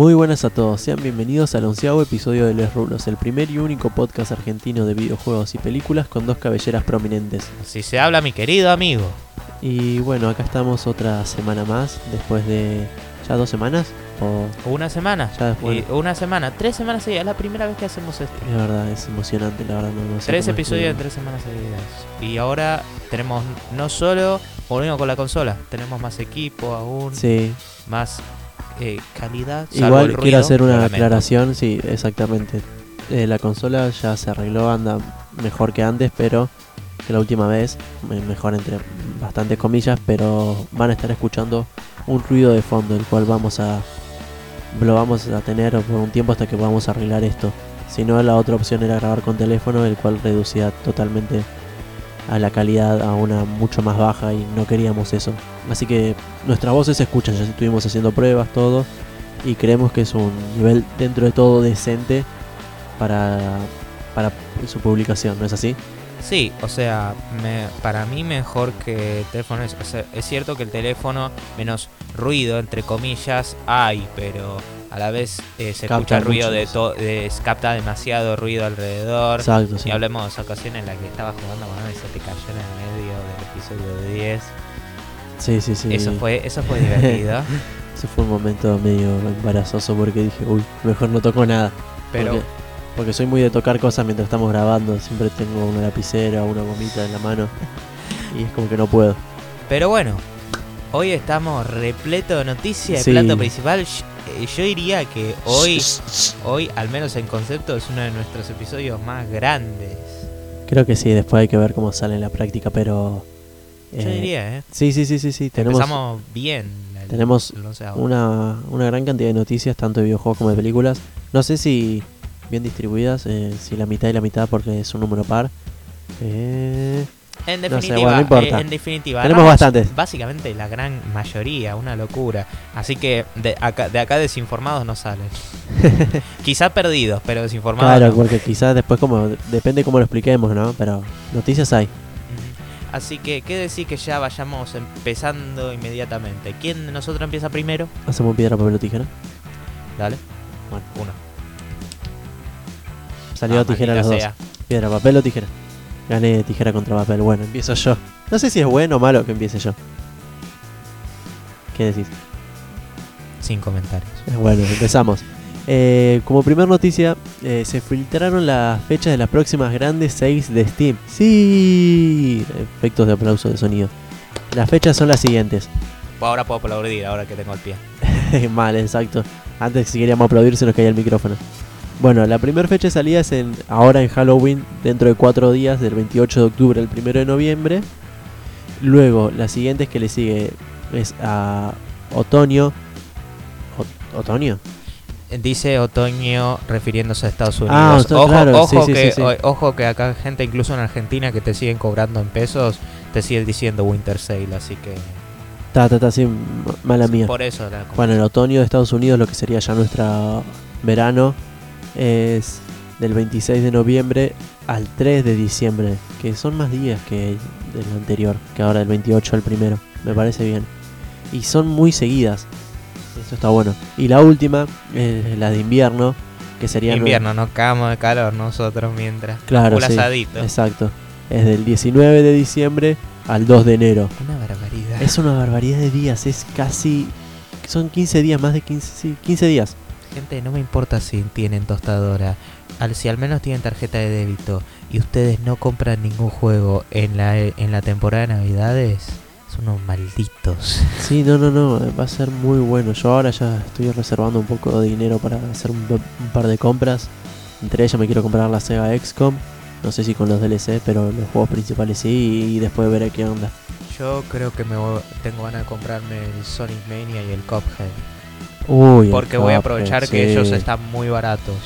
Muy buenas a todos, sean bienvenidos al onceavo episodio de Les Rulos, el primer y único podcast argentino de videojuegos y películas con dos cabelleras prominentes. Así se habla, mi querido amigo. Y bueno, acá estamos otra semana más, después de ya dos semanas. O Una semana. ya después. Y una semana. Tres semanas seguidas. Es la primera vez que hacemos esto. Es verdad, es emocionante, la verdad. No, no sé Tres episodios estuvo. tres semanas seguidas. Y ahora tenemos no solo volvimos con la consola, tenemos más equipo aún, Sí, más eh, calidad. salvo igual el ruido, quiero hacer una aclaración, sí, exactamente. Eh, la consola ya se arregló, anda mejor que antes, pero que la última vez, me- mejor entre bastantes comillas, pero van a estar escuchando un ruido de fondo, el cual vamos a lo vamos a tener por un tiempo hasta que podamos arreglar esto. Si no, la otra opción era grabar con teléfono, el cual reducía totalmente a la calidad a una mucho más baja y no queríamos eso. Así que nuestras voces se escuchan, ya estuvimos haciendo pruebas, todo, y creemos que es un nivel dentro de todo decente para, para su publicación, ¿no es así? Sí, o sea, me- para mí mejor que el teléfono es, o sea, es cierto que el teléfono menos ruido entre comillas hay, pero a la vez eh, se Capta escucha ruido de todo, capta demasiado ruido alrededor. Exacto, sí. Y hablemos de esa ocasión en la que estaba jugando con él y se te cayó en el medio del episodio 10. Sí, sí, sí. Eso fue, eso fue divertido. Ese fue un momento medio embarazoso porque dije, uy, mejor no toco nada. Pero Porque, porque soy muy de tocar cosas mientras estamos grabando. Siempre tengo una lapicera una gomita en la mano. Y es como que no puedo. Pero bueno, hoy estamos repleto de noticias. Sí. El plato principal, eh, yo diría que hoy, hoy, al menos en concepto, es uno de nuestros episodios más grandes. Creo que sí, después hay que ver cómo sale en la práctica, pero... Yo eh, diría, ¿eh? Sí, sí, sí, sí, sí. Tenemos Empezamos bien. el- tenemos una, una gran cantidad de noticias, tanto de videojuegos como de películas. No sé si bien distribuidas, eh, si la mitad y la mitad porque es un número par. Eh, En no sé, definitiva, bueno, no importa. eh, en definitiva, Tenemos bastantes. Básicamente la gran mayoría, una locura. Así que de acá, de acá desinformados no salen. Quizá perdidos, pero desinformados. claro, no. porque quizás después como depende cómo lo expliquemos, ¿no? Pero noticias hay. Así que, ¿qué decir que ya vayamos empezando inmediatamente? ¿Quién de nosotros empieza primero? Hacemos piedra, papel o tijera. Dale. Bueno, Uno. salió Ah, tijera maldita los dos. sea. Piedra, papel o tijera. Gané tijera contra papel. Bueno, empiezo yo. No sé si es bueno o malo que empiece yo. ¿Qué decís? Sin comentarios. Eh, Bueno, empezamos. Eh, como primer noticia, eh, se filtraron las fechas de las próximas grandes 6 de Steam. Sí, efectos de aplauso de sonido. Las fechas son las siguientes. Ahora puedo aplaudir, ahora que tengo el pie. Mal, exacto. Antes si queríamos aplaudir se nos caía el micrófono. Bueno, la primera fecha de salida es en, ahora en Halloween, dentro de 4 días, del 28 de octubre al 1 de noviembre. Luego, la siguiente es que le sigue es a otoño. O- ¿Otoño? Dice otoño refiriéndose a Estados Unidos. Ah, ojo, claro, ojo, sí, que, sí, sí. o- ojo que acá gente incluso en Argentina que te siguen cobrando en pesos, te siguen diciendo Winter Sale, así que ta, sí, m- mala mía. por eso la Bueno, el otoño de Estados Unidos, lo que sería ya nuestra verano, es del 26 de noviembre al 3 de diciembre, que son más días que del anterior, que ahora del 28 al primero, me parece bien. Y son muy seguidas, eso está bueno. Y la última es la de invierno, que sería... invierno, no cagamos de calor nosotros mientras. Claro, Un sí, asadito. exacto. Es del 19 de diciembre al 2 de enero. Una barbaridad. Es una barbaridad de días, es casi... Son 15 días, más de 15, sí, 15 días. Gente, no me importa si tienen tostadora, al, si al menos tienen tarjeta de débito y ustedes no compran ningún juego en la, en la temporada de Navidades, unos malditos. Sí, no, no, no, va a ser muy bueno. Yo ahora ya estoy reservando un poco de dinero para hacer un, un par de compras. Entre ellas me quiero comprar la Sega XCOM. No sé si con los DLC, pero los juegos principales sí. Y después veré qué onda. Yo creo que me voy- tengo ganas de comprarme el Sonic Mania y el Cuphead. Uy, el Porque voy a Cuphead, aprovechar sí. que ellos están muy baratos.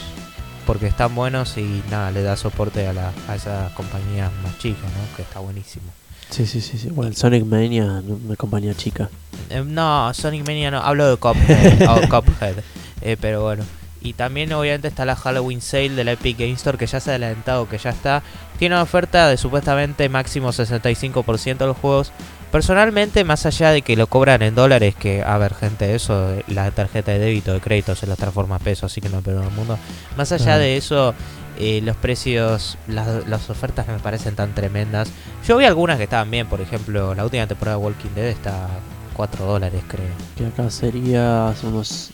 Porque están buenos y nada, le da soporte a, la, a esas compañías más chicas, ¿no? Que está buenísimo. Sí, sí, sí. sí. Bueno, el Sonic Mania, una compañía chica. Eh, no, Sonic Mania no, hablo de Cuphead. o Cuphead. Eh, pero bueno. Y también obviamente está la Halloween Sale de la Epic Game Store que ya se ha adelantado, que ya está. Tiene una oferta de supuestamente máximo 65% de los juegos. Personalmente, más allá de que lo cobran en dólares, que, a ver, gente, eso, la tarjeta de débito, de crédito, se las transforma a pesos, así que no es peor del mundo. Más allá Ah. de eso, eh, los precios, las, las ofertas me parecen tan tremendas. Yo vi algunas que estaban bien, por ejemplo, la última temporada de Walking Dead está a 4 dólares, creo. Que acá sería unos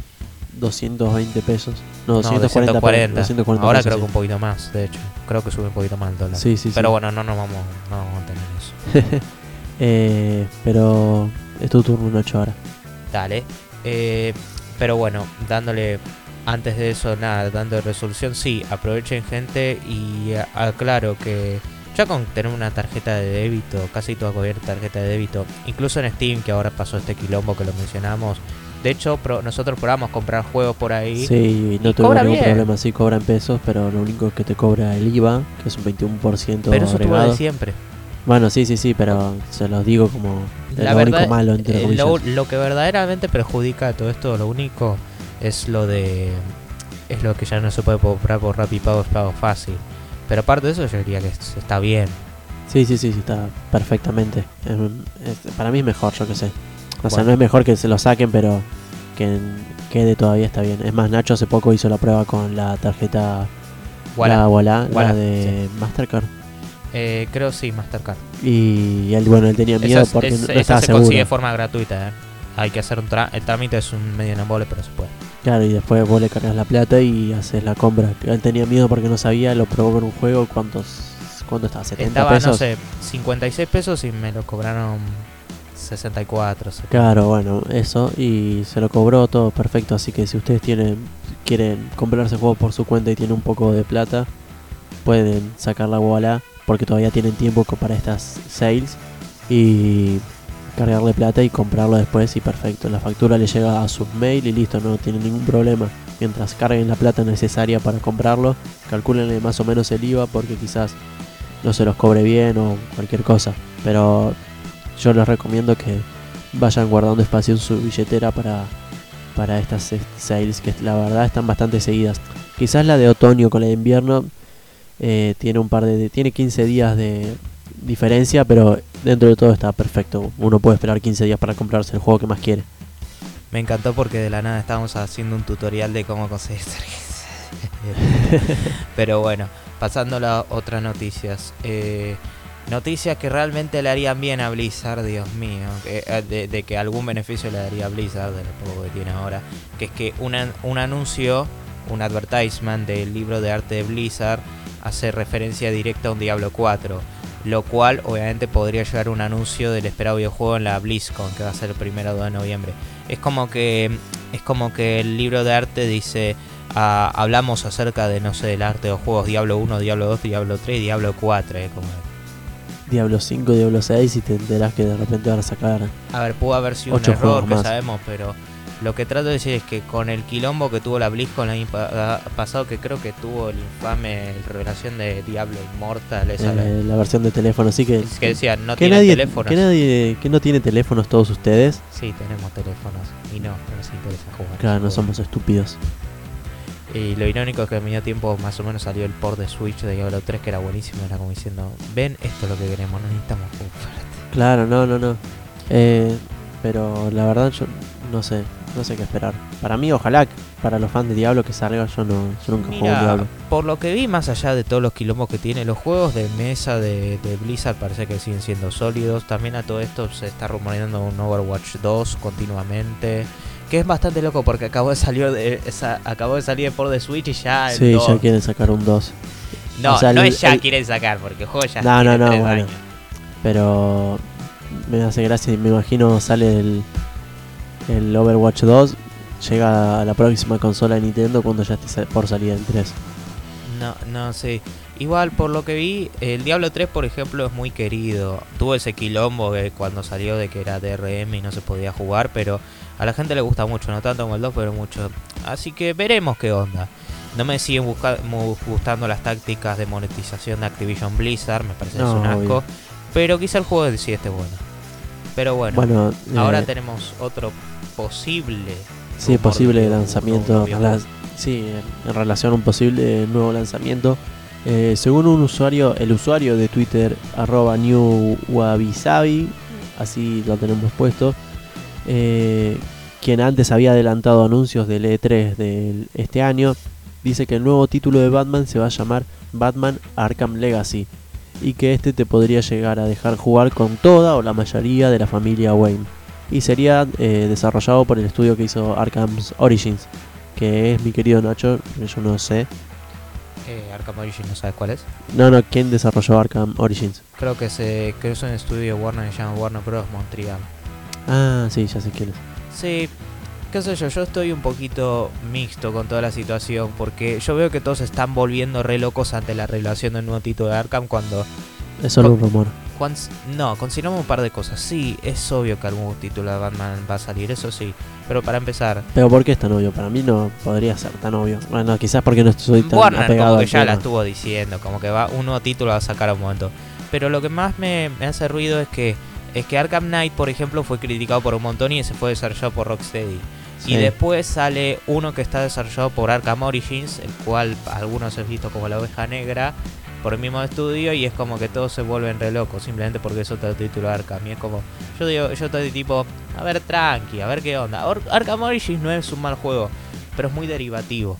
220 pesos. No, No, 240, 240. 240 Ahora pesos, creo sí. que un poquito más, de hecho. Creo que sube un poquito más el dólar. Sí, sí, Pero bueno, no nos vamos, no vamos a tener eso. Eh, pero es tu turno, Nacho, ahora. Dale. Eh, pero bueno, dándole antes de eso nada, dando resolución, sí, aprovechen gente y a- aclaro que ya con tener una tarjeta de débito, casi toda cubierta tarjeta de débito, incluso en Steam que ahora pasó este quilombo que lo mencionamos, de hecho pro- nosotros probamos comprar juegos por ahí. Sí, no y cobra ningún bien. problema. Sí, cobra en pesos, pero lo único que te cobra el IVA, que es un 21% Pero eso agregado. de siempre. Bueno, sí, sí, sí, pero se los digo como La lo verdad, único malo, entre eh, comillas. lo, lo que verdaderamente perjudica a todo esto, lo único es lo de. Es lo que ya no se puede comprar por Rappi Pago, es pago fácil. Pero aparte de eso, yo diría que es- está bien. Sí, sí, sí, sí, está perfectamente. Es un- es- para mí es mejor, yo que sé. O sea, no es mejor que se lo saquen, pero que quede todavía está bien. Es más, Nacho hace poco hizo la prueba con la tarjeta Voilà. la Voilà, la de Mastercard. Eh, creo sí, Mastercard. Y él, bueno, él tenía miedo Esa, porque es- no esa estaba se seguro. consigue de forma gratuita. eh. Hay que hacer un tra- el trámite, es un medio en embole, pero se puede. Claro, y después vos le cargas la plata y haces la compra. Él tenía miedo porque no sabía, lo probó con un juego, ¿cuántos cuánto estaba? ¿70 Estaba, pesos? no sé, 56 pesos y me lo cobraron 64. 70. Claro, bueno, eso y se lo cobró todo perfecto, así que si ustedes tienen quieren comprarse juegos por su cuenta y tienen un poco de plata, pueden sacar la bola porque todavía tienen tiempo para estas sales y cargarle plata y comprarlo después y perfecto, la factura le llega a su mail y listo, no tienen ningún problema. Mientras carguen la plata necesaria para comprarlo, calculenle más o menos el IVA porque quizás no se los cobre bien o cualquier cosa, pero yo les recomiendo que vayan guardando espacio en su billetera para, para estas sales que la verdad están bastante seguidas. Quizás la de otoño con la de invierno eh, tiene un par de tiene 15 días de diferencia, pero dentro de todo está perfecto. Uno puede esperar 15 días para comprarse el juego que más quiere. Me encantó porque de la nada estábamos haciendo un tutorial de cómo conseguir. Pero bueno, pasando a las otras noticias. Eh, noticias que realmente le harían bien a Blizzard, Dios mío. que, eh, de, de que algún beneficio le daría a Blizzard, de lo poco que tiene ahora. Que es que un un anuncio, un advertisement del libro de arte de Blizzard hace referencia directa a un Diablo 4. Lo cual obviamente podría llegar un anuncio del esperado videojuego en la BlizzCon, que va a ser el primero de noviembre. Es como que es como que el libro de arte dice ah, hablamos acerca de no sé del arte de los juegos Diablo 1, Diablo 2, Diablo 3 Diablo 4, eh, como Diablo 5, Diablo 6 y te enterás que de repente van a sacar a ver, pudo haber sido un error que más. sabemos, pero lo que trato de decir es que con el quilombo que tuvo la BlizzCon el año pa- pasado, que creo que tuvo el infame revelación de Diablo Immortal, esa la- eh, la versión de teléfono, así que es que decía, no que tiene nadie, teléfonos. que nadie que no tiene teléfonos todos ustedes. Sí, tenemos teléfonos y no, no nos interesa jugar. Claro, no Juego. somos estúpidos. Y lo irónico es que al mismo tiempo más o menos salió el port de Switch de Diablo 3 que era buenísimo, era como diciendo, ven, esto es lo que queremos, no necesitamos fuerte. Claro, no, no, no. Eh, pero la verdad yo no sé, no sé qué esperar. Para mí, ojalá para los fans de Diablo que salga, yo no, yo nunca juego un Mira, Diablo. por lo que vi, más allá de todos los quilombos que tiene, los juegos de mesa de, de Blizzard parece que siguen siendo sólidos. También a todo esto se está rumoreando un Overwatch 2 continuamente. Que es bastante loco porque acabó de salir de esa, acabó de salir por de Switch y ya el Sí, 2. ya quieren sacar un 2. No, o sea, no el- es ya el- quieren sacar porque el juego ya No, no, no, bueno. años. Pero me hace gracia y me imagino sale el, el Overwatch 2. Llega a la próxima consola de Nintendo cuando ya esté por salir el 3. No, no sé. Igual, por lo que vi, el Diablo 3, por ejemplo, es muy querido. Tuvo ese quilombo que cuando salió de que era DRM y no se podía jugar, pero a la gente le gusta mucho, no tanto como el 2, pero mucho. Así que veremos qué onda. No me siguen gustando las tácticas de monetización de Activision Blizzard, me parece que es No, un asco. obvio. Pero quizá el juego sí esté bueno. Pero bueno, Bueno, ahora eh, tenemos otro posible. sí, posible lanzamiento. sí, en, en relación a un posible nuevo lanzamiento. Eh, según un usuario, el usuario de Twitter, arroba newwabisabi, así lo tenemos puesto. Eh, quien antes había adelantado anuncios del E3 de este año, dice que el nuevo título de Batman se va a llamar Batman Arkham Legacy y que este te podría llegar a dejar jugar con toda o la mayoría de la familia Wayne. Y sería eh, desarrollado por el estudio que hizo Arkham Origins, que es mi querido Nacho, yo no sé. Eh, Arkham Origins, ¿no sabes cuál es? No, no, ¿quién desarrolló Arkham Origins? Creo que, se, creo que es un estudio Warner que se llama Warner Bros. Montreal. Ah, sí, ya sé quién es. Sí, qué sé yo, yo estoy un poquito mixto con toda la situación porque yo veo que todos se están volviendo re locos ante la revelación del nuevo título de Arkham cuando... Es solo un rumor. no, consideramos un par de cosas. Sí, es obvio que algún título de Batman va a salir, eso sí. Pero para empezar, Pero ¿por qué es tan obvio? Para mí no podría ser tan obvio. Bueno, quizás porque no estoy tan Warner apegado como que ya la tema. estuvo diciendo, como que va un nuevo título va a sacar a un momento. Pero lo que más me, me hace ruido es que es que Arkham Knight, por ejemplo, fue criticado por un montón y ese fue desarrollado por Rocksteady. Sí. Y después sale uno que está desarrollado por Arkham Origins, el cual algunos han visto como la oveja negra, por el mismo estudio, y es como que todos se vuelven re locos, simplemente porque es otro título de Arkham. Y es como, yo digo, yo estoy tipo, a ver, tranqui, a ver qué onda. Or- Arkham Origins no es un mal juego, pero es muy derivativo.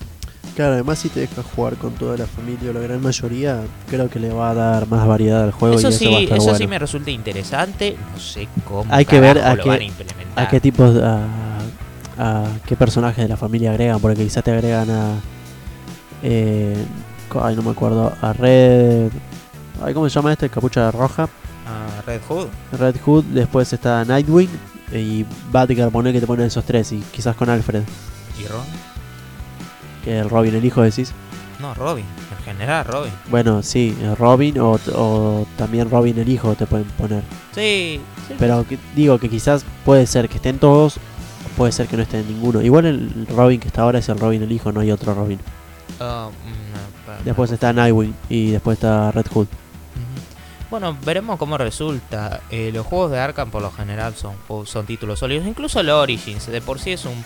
Claro, además si te dejas jugar con toda la familia o la gran mayoría, creo que le va a dar más variedad al juego Eso y eso sí, eso bueno. sí me resulta interesante. No sé cómo Hay que ver a lo qué- van a implementar. ¿A qué tipos, a, a qué personajes de la familia agregan? Porque quizás te agregan a... Eh, ay, no me acuerdo. A Red... Ay, ¿Cómo se llama este? Capucha roja. Ah, Red Hood. Red Hood, después está Nightwing y Batgirl, poner que te ponen esos tres y quizás con Alfred, ¿Y Ron? que el Robin, el hijo decís. No, Robin. En general, Robin. Bueno, sí, eh, Robin o, o también Robin el hijo te pueden poner. Sí. sí. Pero que- digo que quizás puede ser que estén todos, puede ser que no estén ninguno. Igual el Robin que está ahora es el Robin el hijo, no hay otro Robin. Ah, mm, Después está Nightwing y después está Red Hood. Bueno, veremos cómo resulta. Eh, los juegos de Arkham por lo general son, son títulos sólidos. Incluso el Origins, de por sí es un,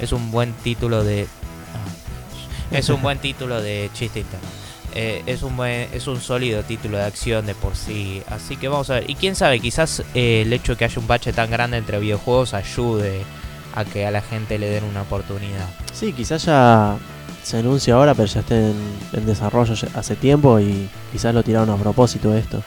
es un buen título de... ah, es un buen título de chiste interno. Eh, es un buen, es un sólido título de acción de por sí. Así que vamos a ver. Y quién sabe, quizás eh, el hecho de que haya un bache tan grande entre videojuegos ayude a que a la gente le den una oportunidad. Sí, quizás ya se anuncia ahora, pero ya esté en, en desarrollo hace tiempo y quizás lo tiraron a propósito esto.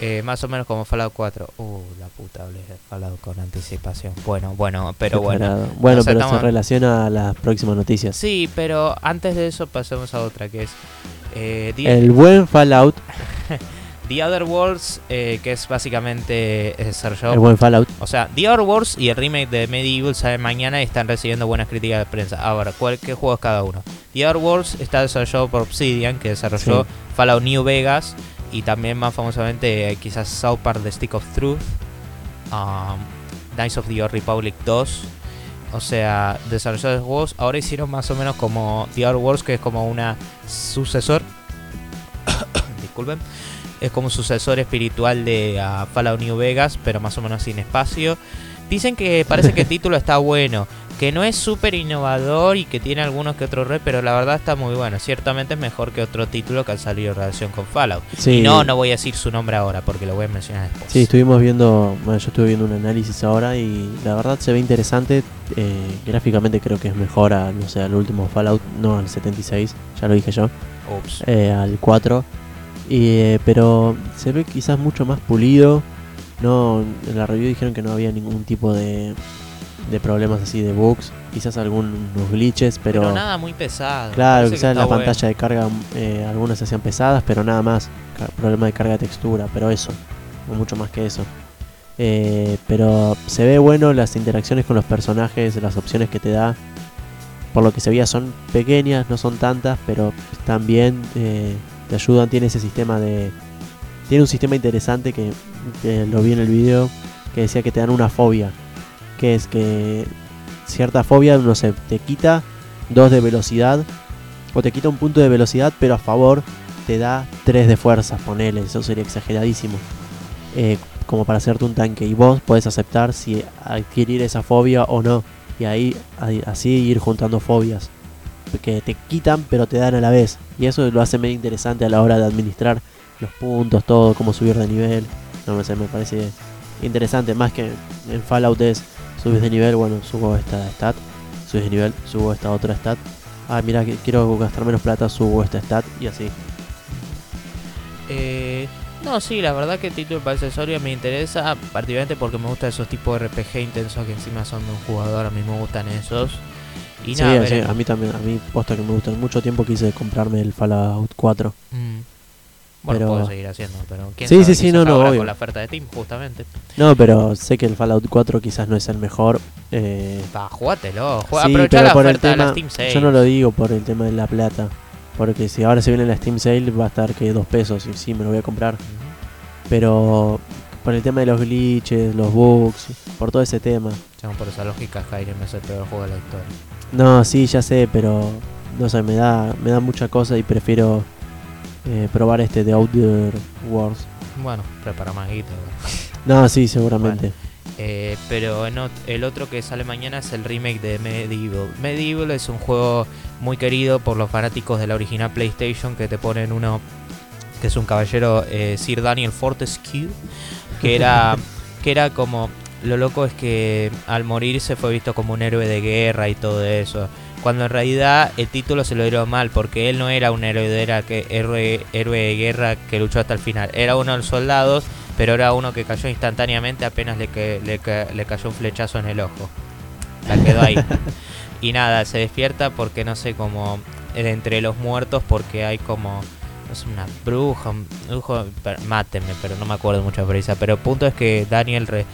Eh, más o menos como Fallout 4. Uh, la puta, hablé de Fallout con anticipación. Bueno, bueno, pero bueno. Bueno, pero estamos- se relaciona a las próximas noticias. Sí, pero antes de eso pasemos a otra que es eh, El buen Fallout, The Other Worlds, eh, que es básicamente eh, desarrollado el buen Fallout. O sea, The Other Worlds y el remake de Medieval salen mañana y están recibiendo buenas críticas de prensa. Ahora, ¿cuál, ¿qué juego es cada uno? The Other Worlds está desarrollado por Obsidian, que desarrolló Sí. Fallout New Vegas y también más famosamente eh, quizás South Park The Stick of Truth, um, Knights of the Old Republic 2. O sea, desarrolladores de juegos ahora hicieron más o menos como The Other Worlds, que es como una sucesor. Disculpen es como un sucesor espiritual de ah, Fallout New Vegas, pero más o menos sin espacio. Dicen que parece que el título está bueno, que no es súper innovador y que tiene algunos que otros re, pero la verdad está muy bueno. Ciertamente es mejor que otro título que ha salido en relación con Fallout. Sí, Y no, no voy a decir su nombre ahora porque lo voy a mencionar después. Sí, estuvimos viendo, bueno, yo estuve viendo un análisis ahora y la verdad se ve interesante. eh, gráficamente creo que es mejor a, no sé, al último Fallout, no al 76, ya lo dije yo, Ups. eh, al 4. Eh, pero se ve quizás mucho más pulido. No, en la review dijeron que no había ningún tipo de, de problemas así de bugs, quizás algunos glitches, pero, pero, nada muy pesado. claro, quizás está la bueno. pantalla de carga eh, algunas se hacían pesadas, pero nada más, problema de carga de textura, pero eso, no mucho más que eso. Eh, pero se ve bueno las interacciones con los personajes, las opciones que te da. Por lo que se veía son pequeñas, no son tantas, pero están bien, eh, te ayudan, tiene ese sistema de... Tiene un sistema interesante que, lo vi en el video, que decía que te dan una fobia. Que es que cierta fobia, no sé, te quita 2 de velocidad, o te quita un punto de velocidad, pero a favor te da 3 de fuerza, ponele, eso sería exageradísimo. Eh, como para hacerte un tanque y vos podés aceptar si adquirir esa fobia o no. Y ahí- así ir juntando fobias. Que te quitan pero te dan a la vez. Y eso lo hace medio interesante a la hora de administrar los puntos, todo, cómo subir de nivel. No sé, me parece interesante, más que en Fallout es subes de nivel, bueno, subo esta stat, subes de nivel, subo esta otra stat. Ah, mira, quiero gastar menos plata, subo esta stat y así. Eh, no, sí, la verdad que el título para accesorio me interesa, particularmente porque me gustan esos tipos de RPG intensos que encima son de un jugador, a mí me gustan esos. Y sí, nada, sí, a mí también, a mí posta que me gustan. Mucho tiempo quise comprarme el Fallout 4. Mm. Bueno, Pero- puedo seguir haciendo, pero quién Sí, sabe, sí, sí, no, no, obvio. con la oferta de Steam, justamente. No, pero sé que el Fallout 4 quizás no es el mejor. eh, Va, jugátelo, juega, sí, pero la por el oferta de la tema, Steam Sale. yo no lo digo por el tema de la plata. Porque si ahora se viene la Steam Sale va a estar que dos pesos y sí, me lo voy a comprar. Pero por el tema de los glitches, los bugs, por todo ese tema. Según por esa lógica, Skyrim es el peor juego de la historia. No, sí, ya sé, pero no sé, me da, me da mucha cosa y prefiero eh, probar este de Outer Wars. Bueno, prepara más guita. No, sí, seguramente. Eh, pero el otro que sale mañana es el remake de Medieval. Medieval es un juego muy querido por los fanáticos de la original PlayStation que te ponen uno que es un caballero eh, Sir Daniel Fortescue que era que era como lo loco es que al morir se fue visto como un héroe de guerra y todo eso. Cuando en realidad el título se lo dieron mal porque él no era un héroe de, era que, héroe, héroe de guerra que luchó hasta el final. Era uno de los soldados pero era uno que cayó instantáneamente apenas le, que, le, le cayó un flechazo en el ojo. La quedó ahí. y nada, se despierta porque no sé cómo entre los muertos porque hay como sé, una bruja, un brujo, mátenme, pero no me acuerdo mucho de prisa. Pero el punto es que Daniel re-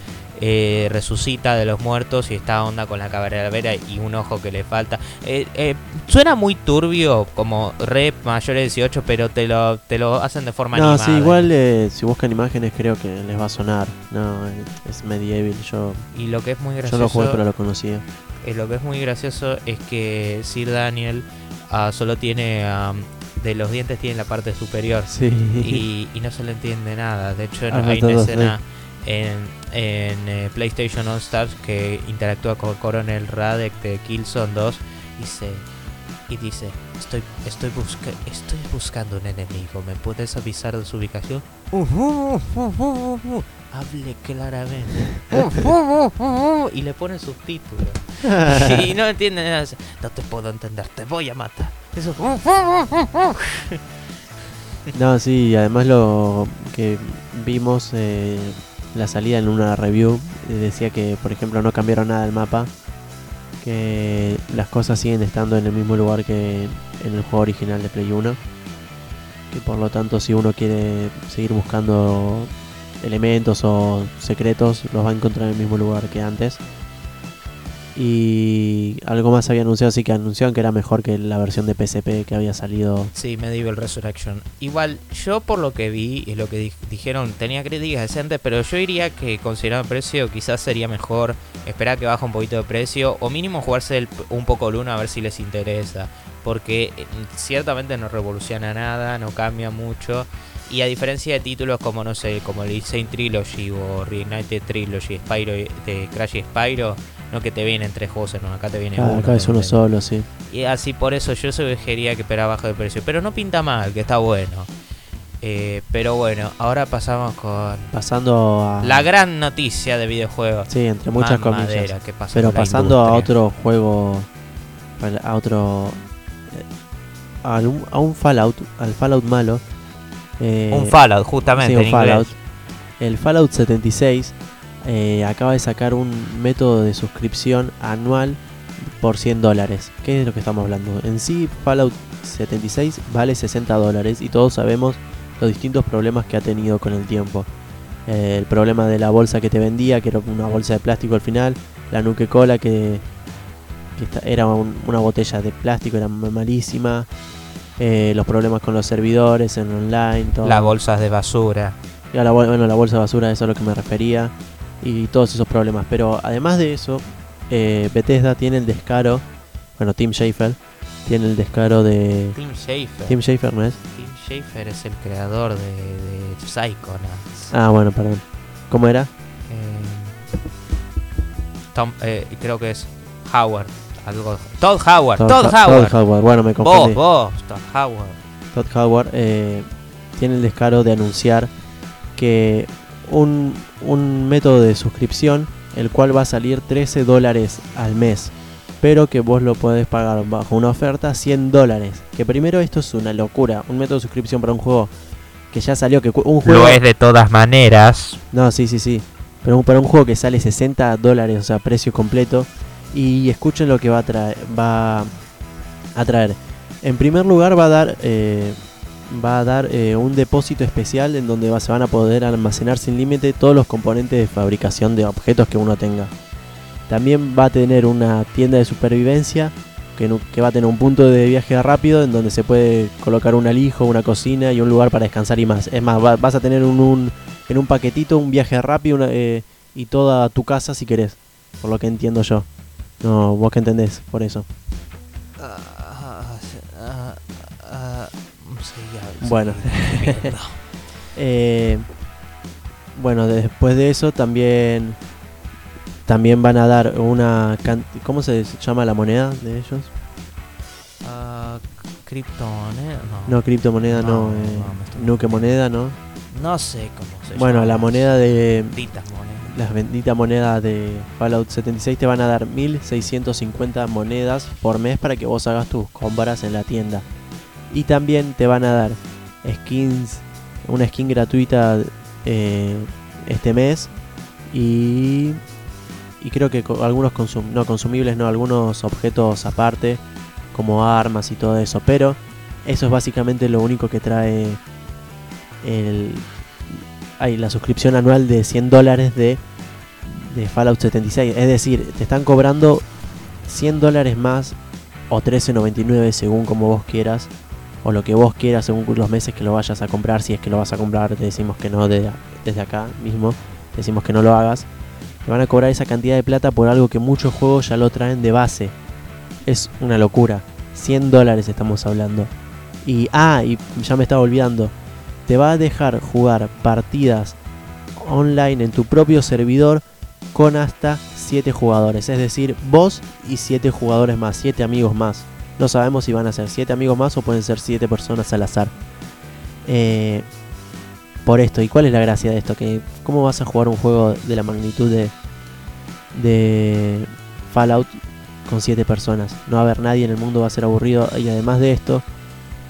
eh, resucita de los muertos y está onda con la calavera y un ojo que le falta. Eh, eh, suena muy turbio, como re mayor de 18, pero te lo, te lo hacen de forma No, animada. sí, igual si buscan imágenes creo que les va a sonar. No, es medieval, yo, Y lo que es muy yo gracioso, lo jugué pero lo conocía. lo que es muy gracioso es que Sir Daniel ah, solo tiene am, de los dientes tiene la parte superior. Sí. y, y no se le entiende nada. De hecho, Ah, hay una escena en, en eh, PlayStation All Stars que interactúa con Coronel Radek de Killzone 2 y se y dice estoy estoy busca estoy buscando un enemigo. Me puedes avisar de su ubicación hable claramente y le pone subtítulos y no entiende nada no te puedo entender te voy a matar eso No, sí, además lo que vimos eh, la salida en una review eh, decía que, por ejemplo, no cambiaron nada del mapa, que las cosas siguen estando en el mismo lugar que en el juego original de Play 1, que por lo tanto si uno quiere seguir buscando elementos o secretos, los va a encontrar en el mismo lugar que antes. Y algo más había anunciado, así que anunciaron que era mejor que la versión de PSP que había salido Sí, Medieval Resurrection. Igual, yo por lo que vi y lo que di- dijeron, tenía críticas decentes, pero yo diría que considerando el precio, quizás sería mejor esperar que baje un poquito de precio o mínimo jugarse el- un poco el uno a ver si les interesa. Porque eh, ciertamente no revoluciona nada, no cambia mucho. Y a diferencia de títulos como, no sé, como el Insane Trilogy o Reignited Trilogy, Spyro, de Crash y Spyro, no que te vienen tres juegos uno, acá te viene Cada, uno. vez con uno solo, sí. y así por eso yo sugeriría que esperaba bajo de precio. Pero no pinta mal, que está bueno. Eh, pero bueno, ahora pasamos con Pasando a. la gran noticia de videojuegos. Sí, entre muchas comillas. madera que pasa Pero pasando a otro juego. A otro. eh, A un, a un Fallout. Al Fallout malo. Eh, Un Fallout, justamente. sí, un en Fallout. inglés. El Fallout 76 eh, acaba de sacar un método de suscripción anual por 100 dólares. ¿Qué es lo que estamos hablando? En sí, Fallout 76 vale 60 dólares y todos sabemos los distintos problemas que ha tenido con el tiempo. Eh, el problema de la bolsa que te vendía, que era una bolsa de plástico al final, la Nuke Cola que, que esta- era un- una botella de plástico, era ma- malísima, eh, los problemas con los servidores en online, todo. Las bolsas de basura. Y a la, bol- bueno, la bolsa de basura, eso es a lo que me refería. Y todos esos problemas. Pero además de eso, eh, Bethesda tiene el descaro. Bueno, Tim Schafer tiene el descaro de. Tim Schafer. Tim Schafer, ¿no es? Tim Schafer es el creador de, de Psychonauts. Ah, bueno, perdón. ¿Cómo era? Eh, Tom, eh, creo que es Howard. Algo, Todd Howard. Todd, Ha- Howard. Todd Howard. Bueno, me Vos, confundí. vos, Todd Howard. Todd Howard eh, tiene el descaro de anunciar que un, un método de suscripción, el cual va a salir 13 dólares al mes. Pero que vos lo podés pagar bajo una oferta 100 dólares. Que primero esto es una locura. Un método de suscripción para un juego que ya salió. Que un juego. Lo es de todas maneras. No, sí, sí, sí. Pero para un juego que sale 60 dólares, o sea, precio completo. Y escuchen lo que va a traer. Va a traer. En primer lugar va a dar. eh, va a dar eh, un depósito especial en donde se van a poder almacenar sin límite todos los componentes de fabricación de objetos que uno tenga. También va a tener una tienda de supervivencia que, va a tener un punto de viaje rápido en donde se puede colocar un alijo, una cocina y un lugar para descansar y más. Es más, va- vas a tener un, en un paquetito un viaje rápido eh, y toda tu casa si querés, por lo que entiendo yo. No, vos que entendés por eso. Bueno. Eh, bueno, después de eso también también van a dar una ¿cómo se llama la moneda de ellos? Ah, criptomoneda, no. No, criptomoneda, no, No, eh, no, moneda, ¿no? No sé cómo se Bueno, llama. la moneda de. Las benditas monedas de Fallout 76 te van a dar 1650 monedas por mes para que vos hagas tus compras en la tienda. Y también te van a dar skins, una skin gratuita eh, este mes y, y creo que algunos consum no consumibles, no, algunos objetos aparte como armas y todo eso. Pero eso es básicamente lo único que trae el, hay la suscripción anual de 100 dólares de, Fallout 76. Es decir, te están cobrando 100 dólares más o 13.99 según como vos quieras. O lo que vos quieras según los meses que lo vayas a comprar. Si es que lo vas a comprar, te decimos que no de- desde acá mismo. Te decimos que no lo hagas. Te van a cobrar esa cantidad de plata por algo que muchos juegos ya lo traen de base. Es una locura. 100 dólares estamos hablando. Y, ah, y ya me estaba olvidando te va a dejar jugar partidas online en tu propio servidor con hasta 7 jugadores. Es decir, vos y 7 jugadores más, 7 amigos más. No sabemos si van a ser 7 amigos más o pueden ser 7 personas al azar. Eh, por esto, ¿y cuál es la gracia de esto? Que ¿Cómo vas a jugar un juego de la magnitud de, de Fallout con 7 personas? No va a haber nadie en el mundo, va a ser aburrido. Y además de esto,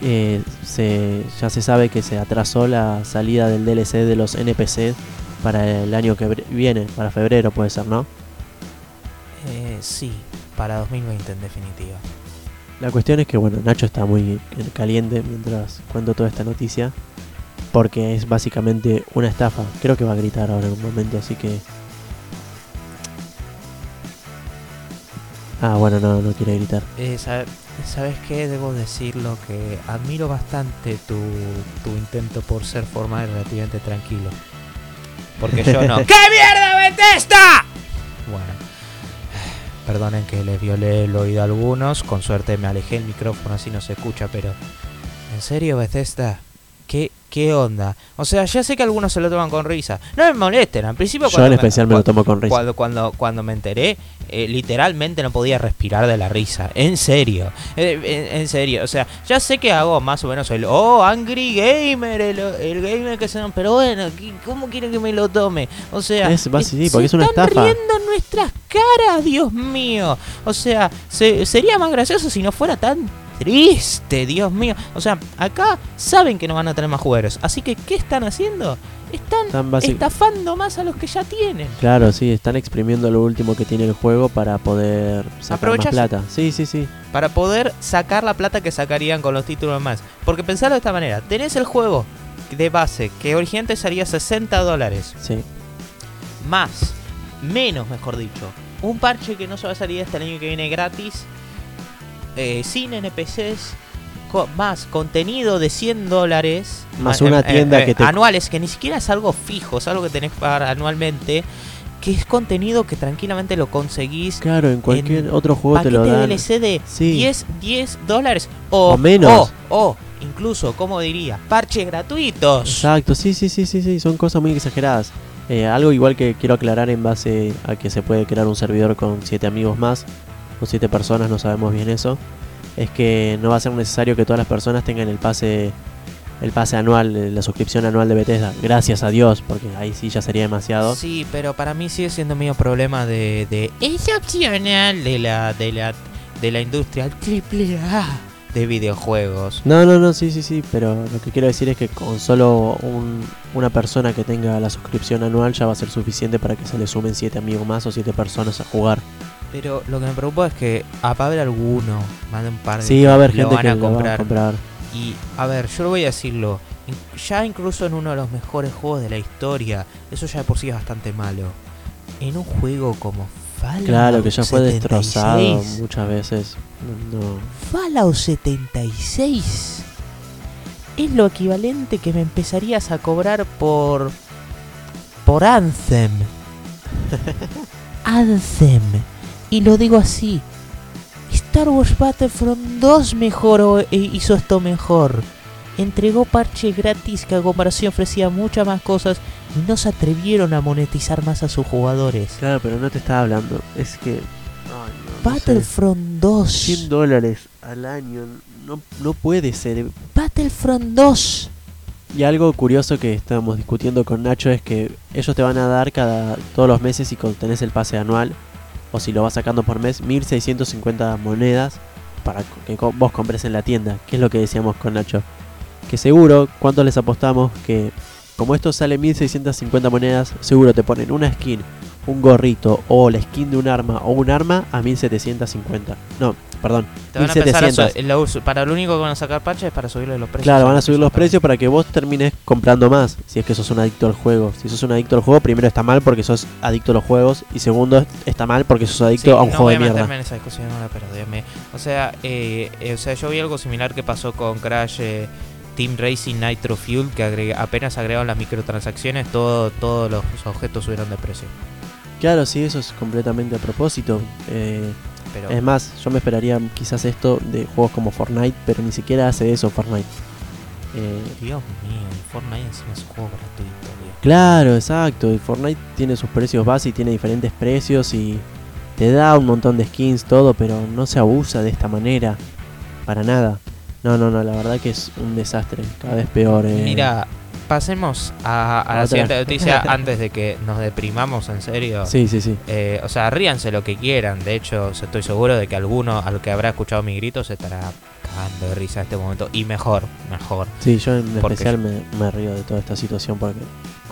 eh, se, ya se sabe que se atrasó la salida del DLC de los NPC para el año que viene, para febrero puede ser, ¿no? Eh, sí, para 2020 en definitiva. La cuestión es que, bueno, Nacho está muy caliente mientras cuento toda esta noticia, porque es básicamente una estafa. Creo que va a gritar ahora en un momento, así que... Ah, bueno, no, no quiere gritar. Eh, ¿Sabes qué? Debo decirlo que admiro bastante tu, tu intento por ser formal y relativamente tranquilo. Porque yo no. ¿Qué mierda Bethesda? Bueno. Perdonen que les violé el oído a algunos. Con suerte me alejé el micrófono así no se escucha, pero... ¿En serio Bethesda? ¿Qué, ¿Qué onda? O sea, ya sé que algunos se lo toman con risa. No me molesten, al principio Yo en especial me lo tomo con risa. cuando, cuando, cuando me enteré, eh, literalmente no podía respirar de la risa. En serio. Eh, en, en serio. O sea, ya sé que hago más o menos el, oh, Angry Gamer, el, el gamer que se... Pero bueno, ¿qué- ¿cómo quieren que me lo tome? O sea... Es eh, porque se es una están estafa. riendo en nuestras caras, Dios mío. O sea, se- sería más gracioso si no fuera tan triste, Dios mío. O sea, acá saben que no van a tener más jugadores. Así que, ¿qué están haciendo? Están estafando más a los que ya tienen. Claro, sí, están exprimiendo lo último que tiene el juego para poder sacar más Aprovecharse. plata. Sí, sí, sí. para poder sacar la plata que sacarían con los títulos más. Porque pensarlo de esta manera, tenés el juego de base que originalmente salía 60 dólares, Sí. más, menos mejor dicho, un parche que no se va a salir hasta el año que viene gratis, eh, sin NPCs, más contenido de 100 dólares, Más una eh, tienda eh, que te- anuales, que ni siquiera es algo fijo, es algo que tenés que pagar anualmente. Que es contenido que tranquilamente lo conseguís Claro, en cualquier En otro juego te lo dan. DLC de Sí. 10, 10 dólares o, O menos. O, o incluso, como diría, parches gratuitos. Exacto, sí, sí, sí, sí, sí, son cosas muy exageradas. Eh, algo igual que quiero aclarar en base a que se puede crear un servidor con siete amigos más o siete personas, no sabemos bien eso. Es que no va a ser necesario que todas las personas tengan el pase el pase anual, eh, la suscripción anual de Bethesda. Gracias a Dios, porque ahí sí ya sería demasiado. Sí, pero para mí sigue siendo medio problema de, de es opcional de la de la de la industria triple A de videojuegos. No, no, no, sí, sí, sí, pero lo que quiero decir es que con solo un- una persona que tenga la suscripción anual ya va a ser suficiente para que se le sumen 7 amigos más o 7 personas a jugar. Pero lo que me preocupa es que a haber alguno, de un par de Sí, va a haber lo gente van que a lo va a comprar. Y a ver, yo lo voy a decirlo, ya incluso en uno de los mejores juegos de la historia, eso ya de por sí es bastante malo. En un juego como Fallout Claro, que ya fue 76, destrozado muchas veces. No. Fallout 76 es lo equivalente que me empezarías a cobrar por por Anthem. Anthem. Y lo digo así. Star Wars Battlefront 2 mejoró e hizo esto mejor. Entregó parches gratis que a comparación ofrecía muchas más cosas y no se atrevieron a monetizar más a sus jugadores. Claro, pero no te estaba hablando. Es que. no, no sé. Battlefront 2. 100 dólares al año. No, no puede ser. Battlefront 2. Y algo curioso que estábamos discutiendo con Nacho es que ellos te van a dar cada todos los meses si tenés el pase anual o si lo vas sacando por mes 1650 monedas para que vos compres en la tienda, que es lo que decíamos con Nacho. Que seguro, ¿cuánto les apostamos? Que como esto sale 1650 monedas, seguro te ponen una skin, un gorrito o la skin de un arma o un arma a 1750. No, perdón, Te van a empezar a 1700. su- lo para lo único que van a sacar parches es para subirle los precios. Claro, van a subir los precios. para que vos termines comprando más. Si es que sos un adicto al juego. Si sos un adicto al juego, primero está mal porque sos adicto a los juegos. Y segundo, está mal porque sos adicto Sí, a un no juego voy de a mierda. meterme en esa discusión ahora, pero. O sea, eh, eh, o sea, yo vi algo similar que pasó con Crash eh, Team Racing Nitro Fuel, que agrega- apenas agregaron las microtransacciones, todo, todos los objetos subieron de precio. Claro, sí, eso es completamente a propósito. Eh, Pero es más, yo me esperaría quizás esto de juegos como Fortnite, pero ni siquiera hace eso Fortnite. Eh, Dios mío, Fortnite es un juego gratuito, Dios. claro, exacto. y Fortnite tiene sus precios base y tiene diferentes precios y te da un montón de skins, todo, pero no se abusa de esta manera. Para nada. No, no, no, la verdad que es un desastre. Cada vez peor. eh. Mira, pasemos a, a la siguiente noticia antes de que nos deprimamos en serio. Sí, sí, sí. Eh, o sea, ríanse lo que quieran. De hecho, estoy seguro de que alguno, al que habrá escuchado mi grito, se estará cagando de risa en este momento. Y mejor, mejor. Sí, yo en especial me, me río de toda esta situación porque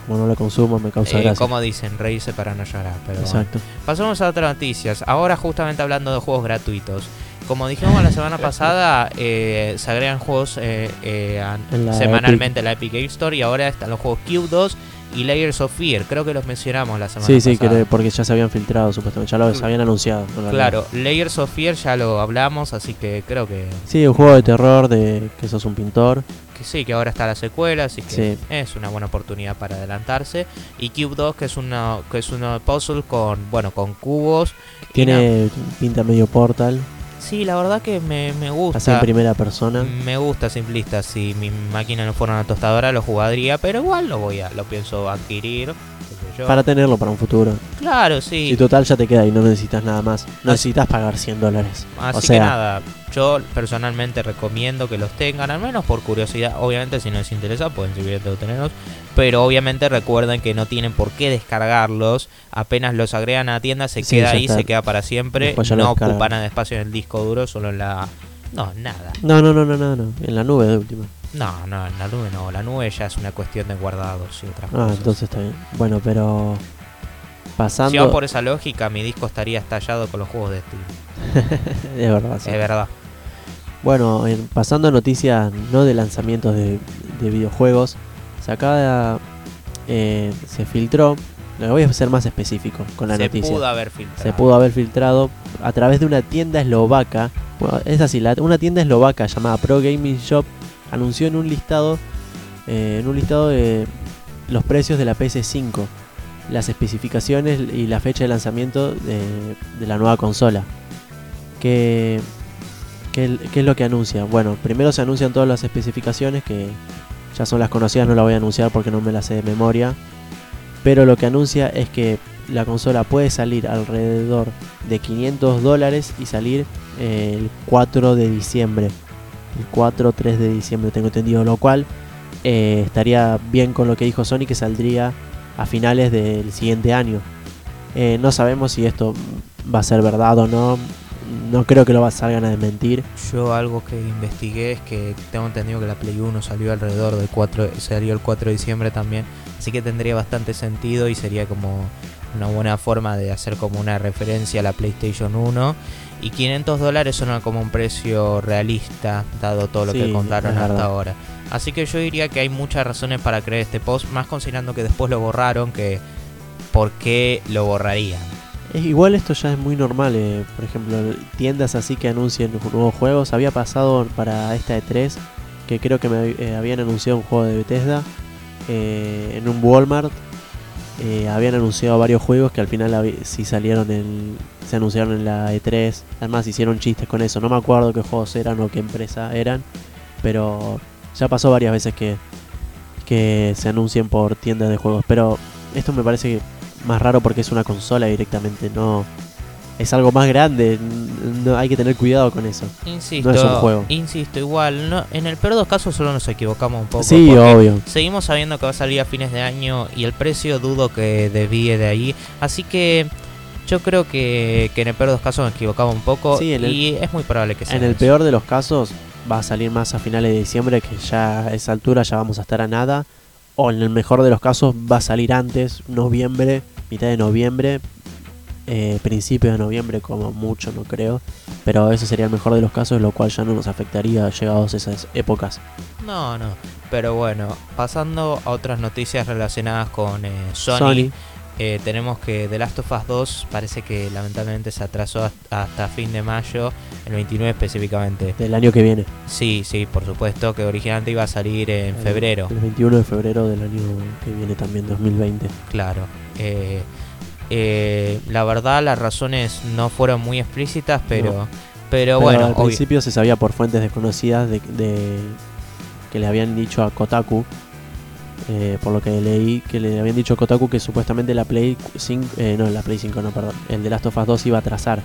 como no lo consumo me causa Eh, gracia. como dicen, reírse para no llorar. Pero bueno. Exacto. Pasamos a otras noticias. Ahora, justamente hablando de juegos gratuitos. Como dijimos la semana pasada, eh, se agregan juegos eh, eh, la semanalmente en la Epic Game Store y ahora están los juegos Cube 2 y Layers of Fear. Creo que los mencionamos la semana Sí, sí, pasada. que- porque ya se habían filtrado supuestamente, ya lo Cl- habían anunciado. realidad. Claro, Layers of Fear ya lo hablamos, así que creo que, Sí, un juego de terror de que sos un pintor. que sí, que ahora está la secuela, así que Sí. es una buena oportunidad para adelantarse. Y Cube 2, que es una que es una puzzle con, bueno, con cubos. Tiene pinta medio portal, Sí, la verdad que me, me así en gusta. primera persona. Me gusta simplista. Si mi máquina no fuera una tostadora, lo jugaría, pero igual lo voy a, lo pienso adquirir. Yo. Para tenerlo para un futuro. Claro, sí. Y total ya te queda y no necesitas nada más. No necesitas pagar 100 dólares. Así o que nada, yo personalmente recomiendo que los tengan, al menos por curiosidad. Obviamente, si no les interesa, pueden simplemente obtenerlos. Pero obviamente recuerden que no tienen por qué descargarlos. Apenas los agregan a la tienda, se Sí, queda ahí, está. se queda para siempre. No descargan. ocupan el espacio en el disco duro, solo en la. No, nada. No, no, no, no, no, no. En la nube de última. No, no, en la nube no. La nube ya es una cuestión de guardados y otras Ah, cosas. entonces está bien. Bueno, pero pasando Si va por esa lógica, mi disco estaría estallado con los juegos de Steam. es verdad. sí. Es verdad. Bueno, en- pasando a noticias no de lanzamientos de, de videojuegos, se acaba eh, se filtró, lo voy a ser más específico con la Se noticia. pudo haber filtrado. se pudo haber filtrado a través de una tienda eslovaca. Bueno, es así, la- una tienda eslovaca llamada Pro Gaming Shop anunció en un listado, eh, en un listado de los precios de la PS5, las especificaciones y la fecha de lanzamiento de, la nueva consola. ¿Qué, qué, es lo que anuncia? Bueno, primero se anuncian todas las especificaciones que ya son las conocidas, no la voy a anunciar porque no me las sé de memoria. Pero lo que anuncia es que la consola puede salir alrededor de 500 dólares y salir el 4 de diciembre. El 4 3 de diciembre tengo entendido, lo cual eh, estaría bien con lo que dijo Sony que saldría a finales del siguiente año. Eh, no sabemos si esto va a ser verdad o no. No creo que lo salgan a desmentir. Yo algo que investigué es que tengo entendido que la Play 1 salió alrededor del 4, salió el 4 de diciembre también, así que tendría bastante sentido y sería como una buena forma de hacer como una referencia a la PlayStation 1 y 500 dólares suena como un precio realista dado todo lo Sí, que contaron hasta ahora. Así que yo diría que hay muchas razones para creer este post, más considerando que después lo borraron, que por qué lo borrarían. Es igual esto ya es muy normal, eh, por ejemplo, tiendas así que anuncien nuevos juegos. Había pasado para esta E3 que creo que me eh, habían anunciado un juego de Bethesda eh, en un Walmart. Eh, habían anunciado varios juegos que al final sí salieron en, se anunciaron en la E3. Además hicieron chistes con eso. No me acuerdo qué juegos eran o qué empresa eran, pero ya pasó varias veces que, que se anuncien por tiendas de juegos. Pero esto me parece más raro porque es una consola directamente, no es algo más grande, no hay que tener cuidado con eso. Insisto, No es un juego. insisto, igual, no, en el peor de los casos solo nos equivocamos un poco. sí, obvio. Seguimos sabiendo que va a salir a fines de año y el precio dudo que desvíe de ahí. Así que yo creo que, que en el peor de los casos nos equivocamos un poco Sí, el- y es muy probable que sea. En el eso. peor de los casos va a salir más a finales de diciembre, que ya a esa altura ya vamos a estar a nada. O en el mejor de los casos va a salir antes, noviembre, mitad de noviembre, eh, principio de noviembre como mucho, no creo. Pero eso sería el mejor de los casos, lo cual ya no nos afectaría llegados a esas épocas. No, no. Pero bueno, pasando a otras noticias relacionadas con eh, Sony, Sony, eh, tenemos que The Last of Us 2 parece que lamentablemente se atrasó hasta- hasta fin de mayo, el 29 específicamente. del año que viene. Sí, sí, por supuesto, que originalmente iba a salir en El- febrero. El 21 de febrero del año que viene también, 2020. Claro. Eh, eh, la verdad, las razones no fueron muy explícitas, pero, pero, Pero bueno, al obvio- principio se sabía por fuentes desconocidas de, de- que le habían dicho a Kotaku, eh, por lo que leí, que le habían dicho a Kotaku que supuestamente la Play 5, eh, no, la Play 5, no, perdón, el de Last of Us 2 iba a atrasar.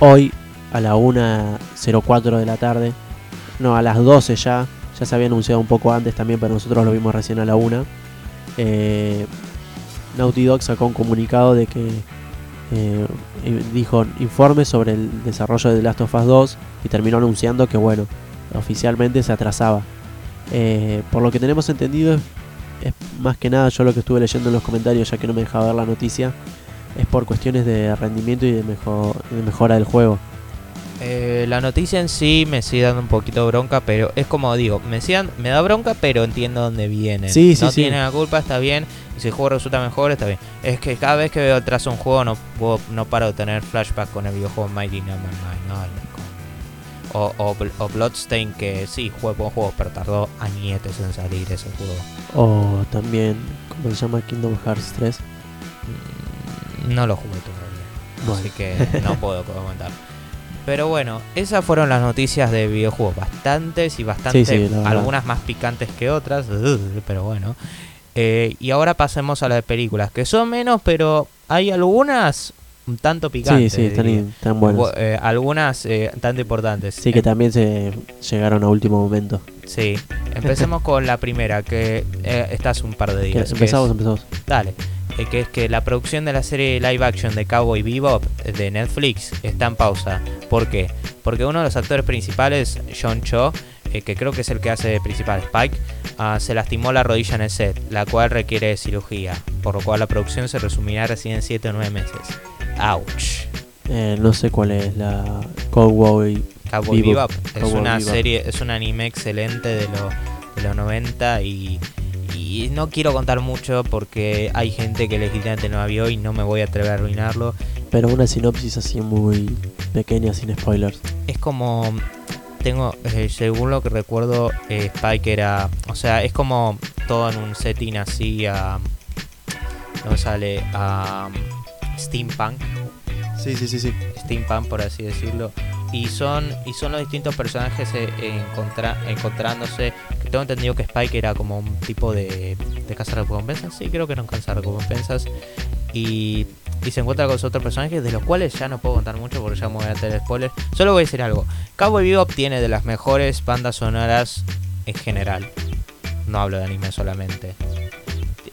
Hoy, a la 1.04 de la tarde, no, a las 12 ya, ya se había anunciado un poco antes también, pero nosotros lo vimos recién a la 1. Eh, Naughty Dog sacó un comunicado de que eh, dijo informe sobre el desarrollo de Last of Us 2 y terminó anunciando que bueno, oficialmente se atrasaba. Eh, por lo que tenemos entendido es, más que nada yo lo que estuve leyendo en los comentarios ya que no me dejaba ver la noticia es por cuestiones de rendimiento y de, mejo- de mejora del juego. Eh, la noticia en sí me sigue dando un poquito bronca, pero es como digo, me, sigue dan- me da bronca, pero entiendo dónde viene. Sí, sí, no sí. tiene la culpa, está bien. Y si el juego resulta mejor, está bien. Es que cada vez que veo atrás un juego, no, puedo- no paro de tener flashback con el videojuego Mighty Number 9. Ay, no, O, o, o Bloodstain, que sí, fue buen juego, pero tardó añetes en salir ese juego. O también, ¿cómo se llama? Kingdom Hearts 3. Mm, No lo jugué todavía. Bueno. Así que no puedo comentar. Pero bueno, esas fueron las noticias de videojuegos. Bastantes y bastantes. Sí, sí, algunas más picantes que otras. Pero bueno. Eh, y ahora pasemos a las de películas. Que son menos, pero hay algunas un tanto Sí, picantes. sí, están, diría. están buenos. Bu- eh, algunas eh, tanto importantes. Sí, que Em- también se llegaron a último momento. Sí. Empecemos con la primera, que eh, hace un par de días. empezamos, es- empezamos. Dale. Eh, que es que la producción de la serie live action de Cowboy Bebop de Netflix está en pausa. ¿Por qué? Porque uno de los actores principales, John Cho, eh, que creo que es el que hace de principal Spike, ah, se lastimó la rodilla en el set, la cual requiere cirugía, por lo cual la producción se resumirá recién en 7 o 9 meses. Ouch. Eh, no sé cuál es la Cowboy. Cowboy Bebop. Bebop es Cowboy una Bebop. serie, es un anime excelente de, lo- de los 90 y, y no quiero contar mucho porque hay gente que legítimamente no la vio y no me voy a atrever a arruinarlo. Pero una sinopsis así muy pequeña, sin spoilers. Es como tengo, eh, según lo que recuerdo, eh, Spike era, o sea, es como todo en un setting así a, no sale a steampunk, Sí, sí, sí, sí. steampunk por así decirlo y son y son los distintos personajes eh, encontra- encontrándose. Tengo entendido que Spike era como un tipo de de recompensas. Sí creo que era un recompensas. Y y se encuentra con otros personajes de los cuales ya no puedo contar mucho porque ya me voy a tener spoilers solo voy a decir algo. Cowboy Bebop tiene de las mejores bandas sonoras en general. No hablo de anime solamente.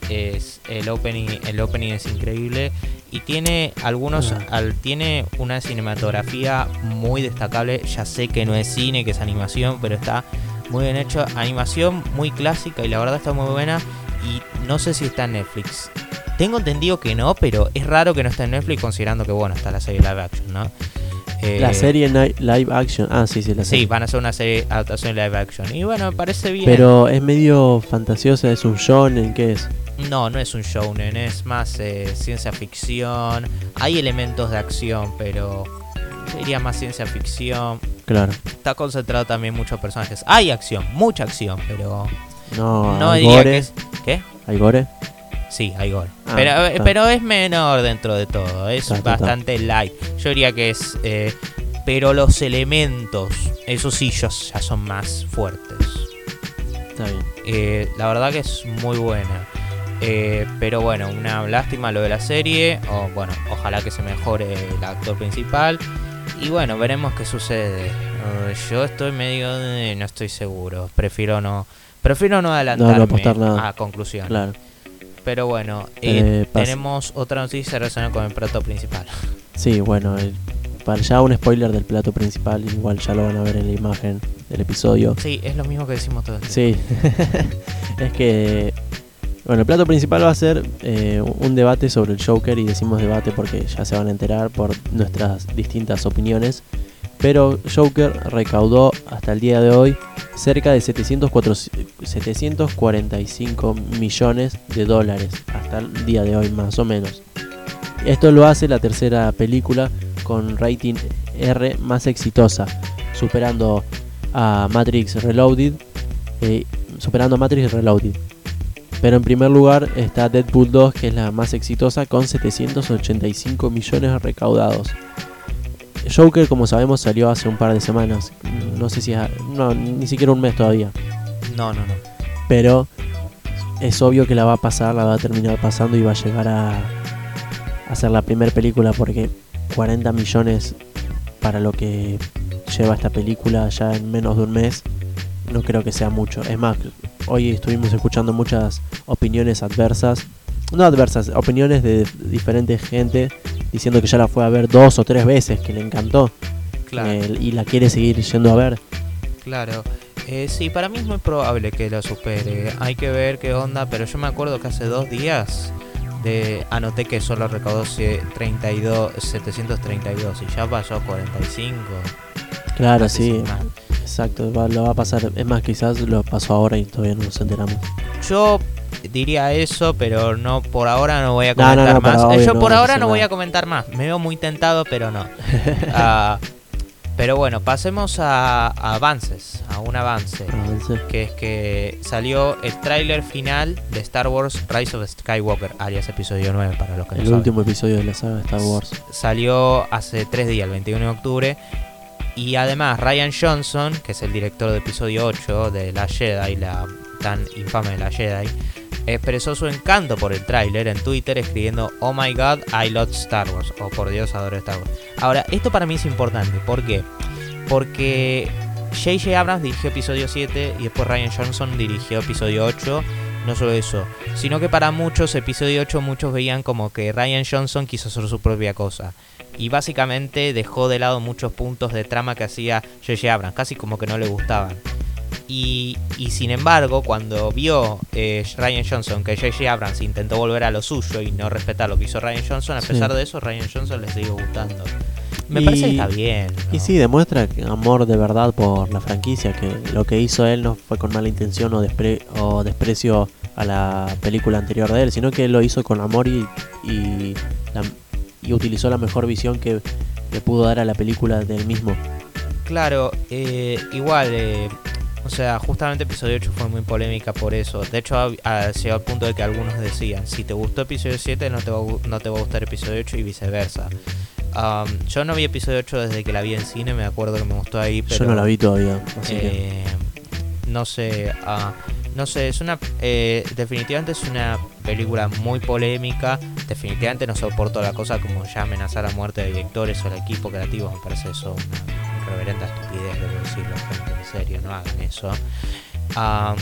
Es, el, opening, el opening es increíble y tiene algunos Ah. al, tiene una cinematografía muy destacable ya sé que no es cine que es animación pero está muy bien hecho animación muy clásica y la verdad está muy buena y no sé si está en Netflix tengo entendido que no pero es raro que no esté en Netflix considerando que bueno está la serie live action no Eh, La serie ni- live action. Ah, sí, sí, la sí serie. van a hacer una serie adaptación live action y bueno me parece bien Pero es medio fantasiosa, es un shonen, ¿qué es? No, no es un shounen, es más eh, ciencia ficción. Hay elementos de acción, pero sería más ciencia ficción. Claro. Está concentrado también muchos personajes. Hay acción, mucha acción, pero No, no hay diría gore. que es. ¿Qué? ¿Hay gore? Sí, hay gore. Ah, pero, está. pero es menor dentro de todo, es Está, está, está. bastante light. Yo diría que es. eh, pero los elementos, esos sí, ya, ya son más fuertes. Está bien. Eh, la verdad que es muy buena. Eh, pero bueno, una lástima lo de la serie. O bueno, ojalá que se mejore el actor principal. Y bueno, veremos qué sucede. Eh, yo estoy medio de, no estoy seguro. Prefiero no. Prefiero no adelantarme apostar nada. a conclusión. Claro. Pero bueno, eh, Eh, tenemos otra noticia relacionada con el plato principal. Sí, bueno, el- para ya un spoiler del plato principal, igual ya lo van a ver en la imagen del episodio. Sí, es lo mismo que decimos todo el tiempo. Sí, es que, bueno, el plato principal va a ser eh, un debate sobre el Joker y decimos debate porque ya se van a enterar por nuestras distintas opiniones. Pero Joker recaudó hasta el día de hoy cerca de 704 745 millones de dólares hasta el día de hoy más o menos. Esto lo hace la tercera película con rating R más exitosa, superando a Matrix Reloaded, eh, superando a Matrix Reloaded. Pero en primer lugar está Deadpool 2, que es la más exitosa, con 785 millones recaudados. Joker, como sabemos, salió hace un par de semanas. No sé si... ha- No, ni siquiera un mes todavía. No, no, no. Pero es obvio que la va a pasar, la va a terminar pasando y va a llegar a, a ser la primera película porque 40 millones para lo que lleva esta película ya en menos de un mes, no creo que sea mucho. Es más, hoy estuvimos escuchando muchas opiniones adversas, no adversas, opiniones de diferente gente diciendo que ya la fue a ver dos o tres veces, que le encantó Claro. eh, y la quiere seguir yendo a ver. Claro. Eh, sí, para mí es muy probable que lo supere. Hay que ver qué onda, pero yo me acuerdo que hace dos días de anoté que solo recaudó sie- 32, 732 y ya pasó a 45. Claro, sí, más. Exacto, va- lo va a pasar. Es más, quizás lo pasó ahora y todavía no nos enteramos. Yo diría eso, pero no por ahora no voy a No, no, comentar no, para más. Obvio yo no por ahora no voy a comentar más. Me veo muy tentado, pero no. Ah, pero bueno, pasemos a, a avances, a un avance. Avance. que es que salió el tráiler final de Star Wars Rise of Skywalker, alias episodio 9 para los que no El saben. último episodio de la saga de Star Wars. Salió hace tres días, el 21 de octubre. Y además Ryan Johnson, que es el director de episodio 8 de La Jedi, la tan infame de La Jedi, expresó su encanto por el tráiler en Twitter escribiendo Oh my god, I love Star Wars. O por Dios, adoro Star Wars. Ahora, esto para mí es importante. ¿Por qué? Porque J.J. Abrams dirigió episodio 7 y después Ryan Johnson dirigió episodio 8. No solo eso, sino que para muchos, episodio 8 muchos veían como que Ryan Johnson quiso hacer su propia cosa. Y básicamente dejó de lado muchos puntos de trama que hacía J.J. Abrams, casi como que no le gustaban. Y, y sin embargo, cuando vio eh, Ryan Johnson que J.J. Abrams intentó volver a lo suyo y no respetar lo que hizo Ryan Johnson, a Sí. pesar de eso, Ryan Johnson le siguió gustando. Me Y- parece que está bien. ¿no? Y sí, demuestra que amor de verdad por la franquicia, que lo que hizo él no fue con mala intención o, despre- o desprecio a la película anterior de él, sino que lo hizo con amor y, y, la- y utilizó la mejor visión que le pudo dar a la película del mismo. Claro, eh, igual, eh, o sea, justamente episodio 8 fue muy polémica por eso. De hecho, ha- llegado al punto de que algunos decían, si te gustó episodio 7, no te va, no te va a gustar episodio 8 y viceversa. Um, yo no vi episodio 8 desde que la vi en cine, me acuerdo que me gustó ahí, pero... Yo no la vi todavía, así que eh, no sé, ah, no sé, es una, eh, definitivamente es una película muy polémica. Definitivamente no soporto la cosa como ya amenazar a muerte de directores o al equipo creativo. Me parece eso una reverenda estupidez, debo decirlo, en serio, no hagan eso. Ah,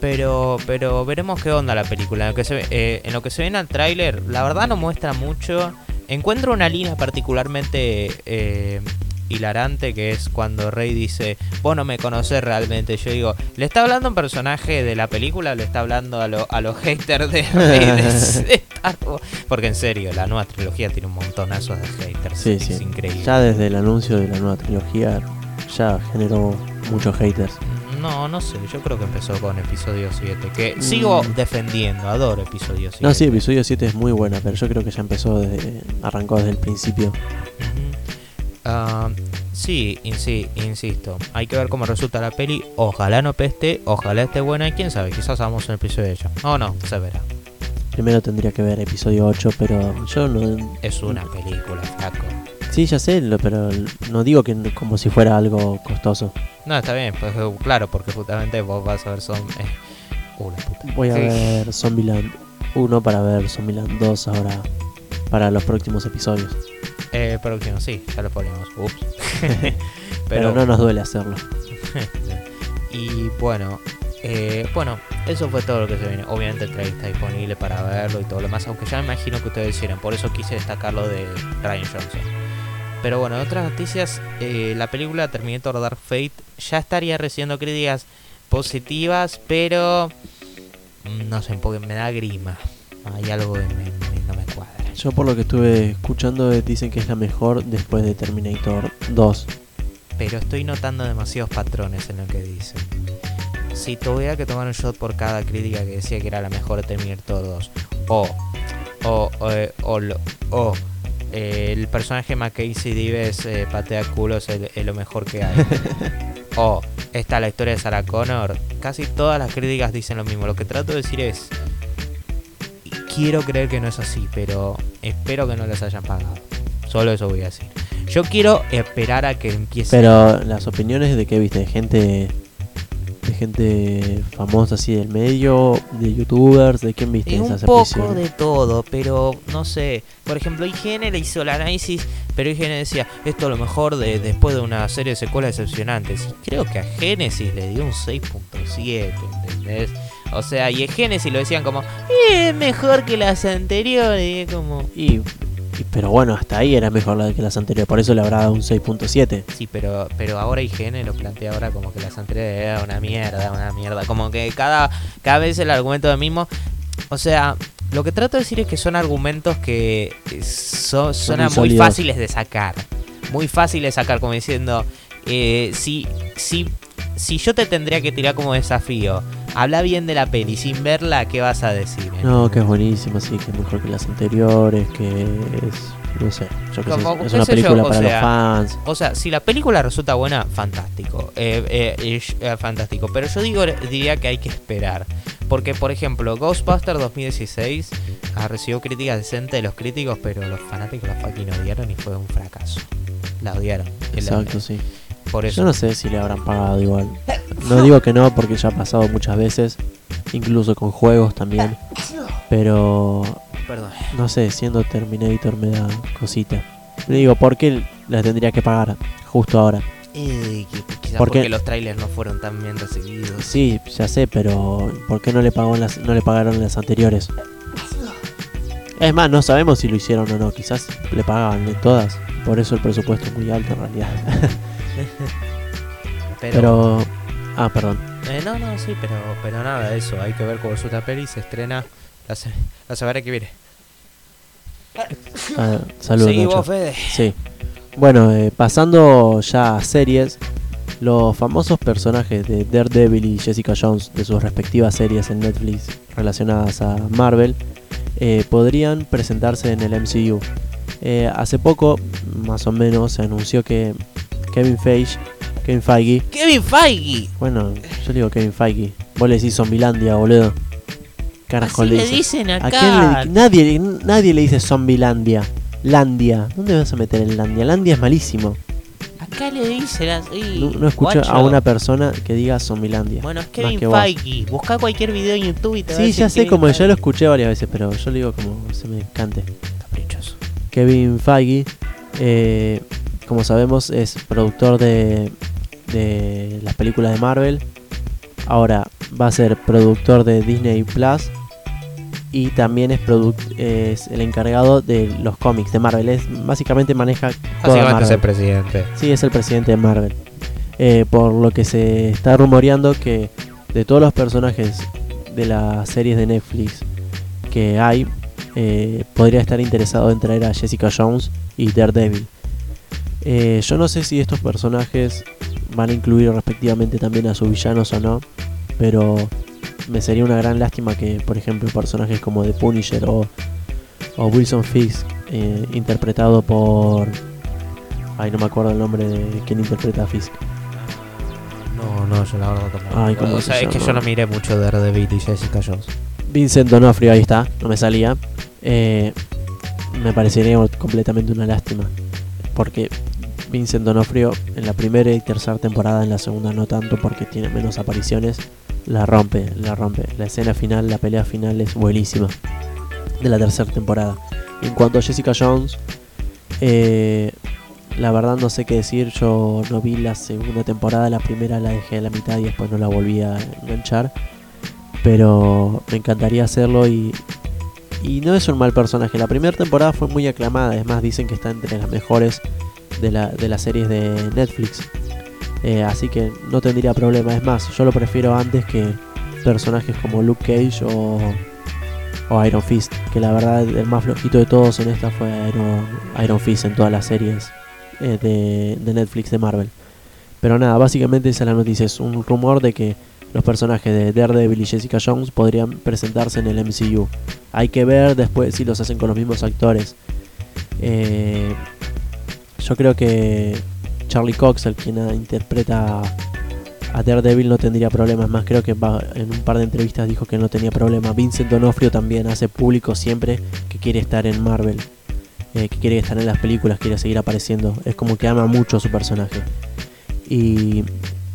Pero, pero veremos qué onda la película. En lo que se, eh, en lo que se ve en el tráiler, la verdad no muestra mucho. Encuentro una línea particularmente eh, hilarante que es cuando Rey dice, vos no me conocés realmente. Yo digo, ¿le está hablando un personaje de la película o le está hablando a, lo- a los haters de Rey de de Star Wars? Porque en serio, la nueva trilogía tiene un montonazo de haters. Sí, es sí. increíble. Ya desde el anuncio de la nueva trilogía ya generó muchos haters. No, no sé, yo creo que empezó con episodio 7, que sigo Mm. defendiendo, adoro episodio 7. No, sí, episodio 7 es muy buena, pero yo creo que ya empezó desde. arrancó desde el principio. Ujú. Ah, sí, in- sí, insisto, hay que ver cómo resulta la peli, ojalá no peste, ojalá esté buena y quién sabe, quizás hagamos un episodio de ella. O no, se verá. Primero tendría que ver episodio 8, pero yo no. Es una película, flaco. Sí, ya sé, lo- pero no digo que como si fuera algo costoso. No, está bien, pues eh, claro, porque justamente vos vas a ver son... eh, uh, la puta. Voy a Sí. ver Zombieland 1 para ver Zombieland 2 ahora para los próximos episodios. Eh, próximo, sí, ya lo ponemos. Ups. Pero, no nos duele hacerlo. Y bueno, eh, bueno, eso fue todo lo que se viene. Obviamente el trailer está disponible para verlo y todo lo más, aunque ya me imagino que ustedes hicieron, por eso quise destacarlo de Ryan Johnson. Pero bueno, en otras noticias, eh, la película Terminator Dark Fate ya estaría recibiendo críticas positivas, pero no sé, porque me da grima. Hay algo que me- Yo por lo que estuve escuchando dicen que es la mejor después de Terminator 2. pero estoy notando demasiados patrones en lo que dicen. Si tuviera que tomar un shot por cada crítica que decía que era la mejor de Terminator 2, o, o, o, o, eh, el personaje Mackenzie Dives eh, patea culos es, lo mejor que hay, o está la historia de Sarah Connor, casi todas las críticas dicen lo mismo. Lo que trato de decir es, quiero creer que no es así, pero espero que no les hayan pagado. Solo eso voy a decir. Yo quiero esperar a que empiece. Pero las opiniones de que viste, de gente de gente famosa así del medio, de youtubers, de quién viste Y un esas poco de todo, pero no sé. Por ejemplo, IGN le hizo el análisis, pero IGN decía, esto es lo mejor de después de una serie de secuelas decepcionantes. Y creo que a Genesis le dio un 6.7, ¿entendés? O sea, y a Genesis lo decían como, "Eh, es mejor que las anteriores. Y es como, Y, pero bueno, hasta ahí era mejor la que las anteriores, por eso le habrá dado un 6.7. sí, pero, pero ahora IGN lo plantea ahora como que las anteriores eran una mierda, una mierda. Como que cada, cada vez el argumento del mismo. O sea, lo que trato de decir es que son argumentos que eh, son, suenan muy sólidos. fáciles de sacar. Muy fáciles de sacar, como diciendo, eh, si, si, si yo te tendría que tirar como desafío, habla bien de la peli sin verla, ¿qué vas a decir? No, que es buenísimo, sí, que es mejor que las anteriores, que es, no sé, yo sé, Como, es una yo, película para sea, los fans. O sea, si la película resulta buena, fantástico. Eh, eh, eh, fantástico. Pero yo digo, diría que hay que esperar. Porque, por ejemplo, Ghostbusters 2016 ha recibido críticas decentes de los críticos, pero los fanáticos la fucking odiaron y fue un fracaso. La odiaron. Exacto, sí. Por eso. Yo no sé si le habrán pagado igual. No digo que no, porque ya ha pasado muchas veces, incluso con juegos también. Pero Perdón. no sé, siendo Terminator me da cosita. Le digo, ¿por qué la tendría que pagar justo ahora? Eh, quizás ¿Por qué? porque los trailers no fueron tan bien recibidos. Sí, ya sé, pero ¿por qué no le pagó las, no le pagaron las anteriores? Es más, no sabemos si lo hicieron o no, quizás le pagaban de todas. Por eso el presupuesto es muy alto en realidad. Pero, Pero... Ah, perdón. eh, no, no, sí, pero, pero nada de eso. Hay que ver cómo resulta peli. Se estrena la, se- la semana que viene. Ah, saludos. Sí, Nacho. vos, Fede. Sí. Bueno, eh, pasando ya a series, los famosos personajes de Daredevil y Jessica Jones de sus respectivas series en Netflix relacionadas a Marvel eh, podrían presentarse en el MCU. Eh, hace poco, más o menos, se anunció que Kevin Feige, Kevin Feige, Kevin Feige. bueno, yo digo Kevin Feige, vos le decís Zombilandia, boludo. Carajo Así le le dice. dicen ¿A acá. quién le- nadie, nadie le dice Zombilandia. Landia. ¿Dónde vas a meter el Landia? Landia es malísimo. Acá le dicen así. No, no escucho guacho. a una persona que diga Zombilandia. Bueno, es Kevin que. Feige. Busca cualquier video en YouTube y te va a Sí, ya sé, Kevin como ya lo escuché varias veces, pero yo le digo como se me cante. Caprichoso. Kevin Feige, eh, como sabemos, es productor de, de las películas de Marvel. Ahora, va a ser productor de Disney Plus y también es, el encargado de los cómics de Marvel. Es, básicamente maneja toda Básicamente es el Marvel. presidente. Sí, es el presidente de Marvel. Eh, por lo que se está rumoreando que de todos los personajes de las series de Netflix que hay, eh, podría estar interesado en traer a Jessica Jones y Daredevil. Eh, yo no sé si estos personajes van a incluir respectivamente también a sus villanos o no, pero me sería una gran lástima que, por ejemplo, personajes como The Punisher o, o Wilson Fisk, eh, interpretado por... Ay, no me acuerdo el nombre de quien interpreta a Fisk. No, no, yo la verdad tampoco. Ay, ¿cómo o se sea, es que yo no miré mucho de Daredevil y Jessica Jones. Vincent Donofrio, ahí está, no me salía. Eh, me parecería completamente una lástima. Porque Vincent Donofrio en la primera y tercera temporada, en la segunda no tanto porque tiene menos apariciones, la rompe, la rompe. La escena final, la pelea final es buenísima de la tercera temporada. En cuanto a Jessica Jones, eh, la verdad no sé qué decir. Yo no vi la segunda temporada, la primera la dejé a la mitad y después no la volví a enganchar. Pero me encantaría hacerlo y, y no es un mal personaje. La primera temporada fue muy aclamada, es más, dicen que está entre las mejores de, la, de las series de Netflix. Eh, así que no tendría problema. Es más, yo lo prefiero antes que personajes como Luke Cage o, Iron Fist. Que la verdad el más flojito de todos en esta fue Iron, Iron Fist en todas las series eh, de, de Netflix de Marvel. Pero nada, básicamente esa es la noticia. Es un rumor de que los personajes de Daredevil y Jessica Jones podrían presentarse en el MCU. Hay que ver después si los hacen con los mismos actores. Eh, yo creo que Charlie Cox, el quien interpreta a Daredevil, no tendría problemas. Más creo que va- en un par de entrevistas dijo que no tenía problema. Vincent Donofrio también hace público siempre que quiere estar en Marvel. eh, que quiere estar en las películas, quiere seguir apareciendo. Es como que ama mucho a su personaje. Y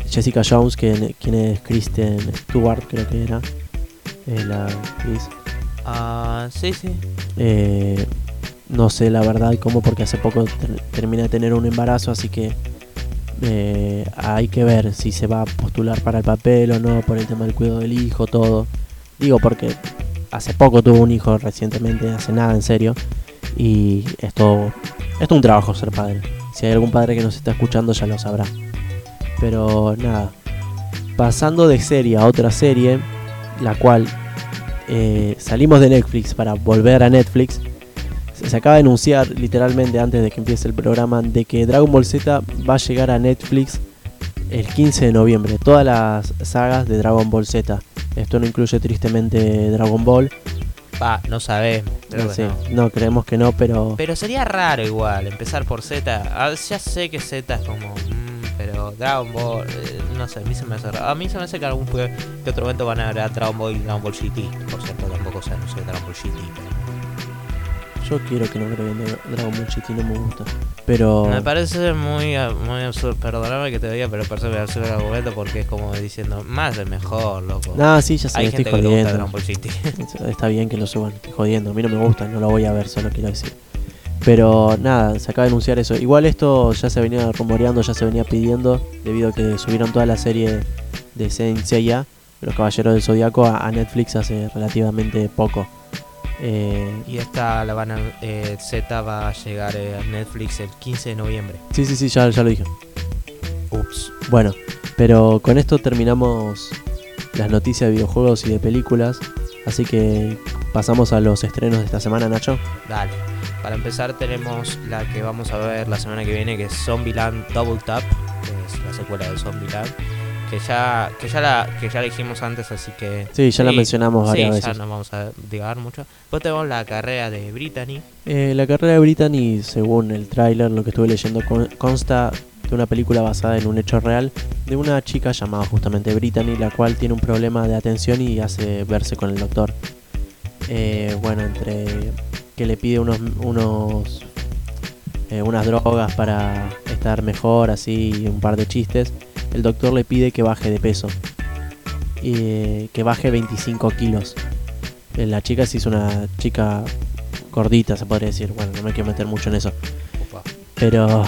Jessica Jones, que, quien es Kristen Stewart, creo que era. eh, la actriz. Ah, sí, sí. Eh, no sé la verdad cómo, porque hace poco ter- termina de tener un embarazo, así que eh, hay que ver si se va a postular para el papel o no, por el tema del cuidado del hijo, todo. Digo porque hace poco tuvo un hijo recientemente, hace nada en serio, y esto es un trabajo ser padre. Si hay algún padre que nos está escuchando ya lo sabrá. Pero nada, pasando de serie a otra serie, la cual eh, salimos de Netflix para volver a Netflix. Se, acaba de anunciar literalmente antes de que empiece el programa de que Dragon Ball Z va a llegar a Netflix el 15 de noviembre. Todas las sagas de Dragon Ball Z. Esto no incluye tristemente Dragon Ball. Va, no sabemos. No, creemos que no, pero Pero sería raro igual empezar por Z. Ah, ya sé que Z es como. mm, pero Dragon Ball. eh, no sé, a mí se me hace raro. A mí se me hace que algún que otro momento van a ver Dragon Ball y Dragon Ball GT. Por cierto, tampoco se anunció Dragon Ball GT. pero- yo quiero que no graben Dragon Ball GT, no me gusta. Pero Me parece muy, ah, muy absurdo. Perdóname que te diga, pero parece que me hace el argumento porque es como diciendo más de mejor, loco. nada, sí, ya sé, Hay estoy gente que gusta jodiendo. Dragon Ball GT. Está bien que lo suban, estoy jodiendo. A mí no me gusta, no lo voy a ver, solo quiero decir. Pero nada, se acaba de anunciar eso. Igual esto ya se venía rumoreando, ya se venía pidiendo, debido a que subieron toda la serie de Saint Seiya, Los Caballeros del Zodiaco, a, a Netflix hace relativamente poco. Eh, Y esta la van a, eh, Z va a llegar eh, a Netflix el 15 de noviembre. sí, sí, sí, ya, ya lo dije. Ups. Bueno, pero con esto terminamos las noticias de videojuegos y de películas. Así que pasamos a los estrenos de esta semana, Nacho. Dale. Para empezar tenemos la que vamos a ver la semana que viene, que es Zombieland Double Tap, que es la secuela de Zombieland. Que ya, que ya la, que ya la antes, así que. Sí, ya la mencionamos Sí, varias ya veces. no vamos a divagar mucho. Después tenemos la carrera de Brittany. Eh, la carrera de Brittany, según el tráiler, lo que estuve leyendo, con- consta de una película basada en un hecho real de una chica llamada justamente Brittany, la cual tiene un problema de atención y hace verse con el doctor. Eh, bueno, entre que le pide unos, unos eh, unas drogas para estar mejor, así y un par de chistes, el doctor le pide que baje de peso, eh, que baje 25 kilos. Eh, La chica sí es una chica gordita, se podría decir. Bueno, no me quiero meter mucho en eso. Opa. Pero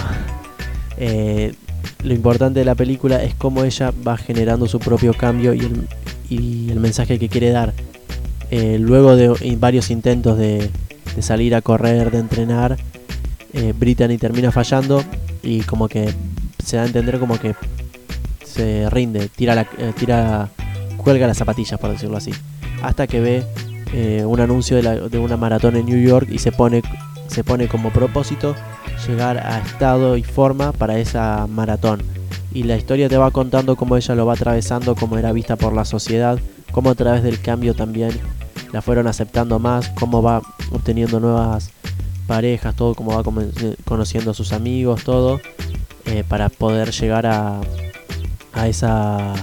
eh, lo importante de la película es cómo ella va generando su propio cambio y el, y el mensaje que quiere dar. Eh, luego de varios intentos de, de salir a correr, de entrenar, eh, Brittany termina fallando y como que se da a entender como que se rinde, tira, la, eh, tira cuelga las zapatillas, por decirlo así. Hasta que ve eh, un anuncio de, la- de una maratón en New York y se pone, se pone como propósito llegar a estado y forma para esa maratón. Y la historia te va contando cómo ella lo va atravesando, cómo era vista por la sociedad, cómo a través del cambio también la fueron aceptando más, cómo va obteniendo nuevas parejas, todo, cómo va come- conociendo a sus amigos, todo, eh, para poder llegar a, a esa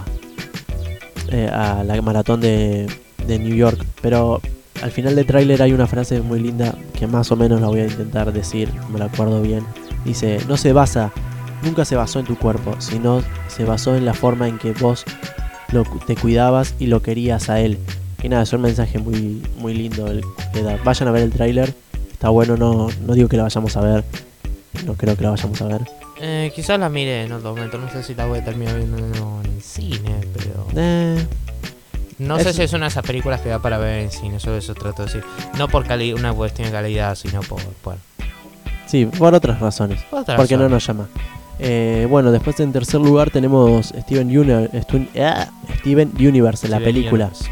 eh, a la maratón de, de New York. Pero al final del tráiler hay una frase muy linda que más o menos la voy a intentar decir, me la acuerdo bien. Dice, no se basa, nunca se basó en tu cuerpo, sino se basó en la forma en que vos lo, te cuidabas y lo querías a él. Y nada, es un mensaje muy, muy lindo el que da. Vayan a ver el tráiler, está bueno, no, no digo que la vayamos a ver, no creo que la vayamos a ver. Eh, quizás la mire en otro momento, no sé si la voy a terminar viendo en el cine, pero... Eh, No sé si es una de esas películas que da para ver en cine, solo eso trato de decir. No por cali una cuestión de calidad, sino por... por sí, por otras razones. otra Porque no nos llama. Eh, bueno, después en tercer lugar tenemos Steven, ah, Steven Universe, la película, Universe.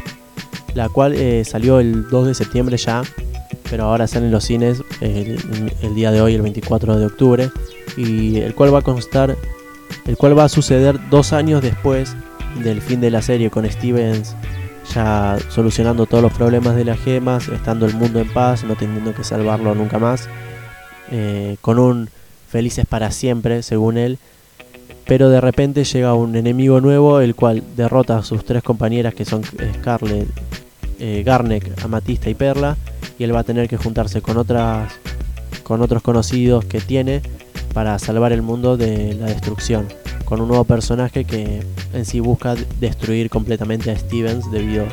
la cual eh, salió el 2 de septiembre ya, pero ahora sale en los cines el, día de hoy, el 24 de octubre, y el cual va a constar, el cual va a suceder dos años después del fin de la serie con Stevens ya solucionando todos los problemas de las gemas, estando el mundo en paz, no teniendo que salvarlo nunca más, eh, con un felices para siempre, según él. Pero de repente llega un enemigo nuevo, el cual derrota a sus tres compañeras, que son Scarlett, eh, Garnet, Amatista y Perla, y él va a tener que juntarse con otras, con otros conocidos que tiene para salvar el mundo de la destrucción, con un nuevo personaje que en sí busca destruir completamente a Stevens debido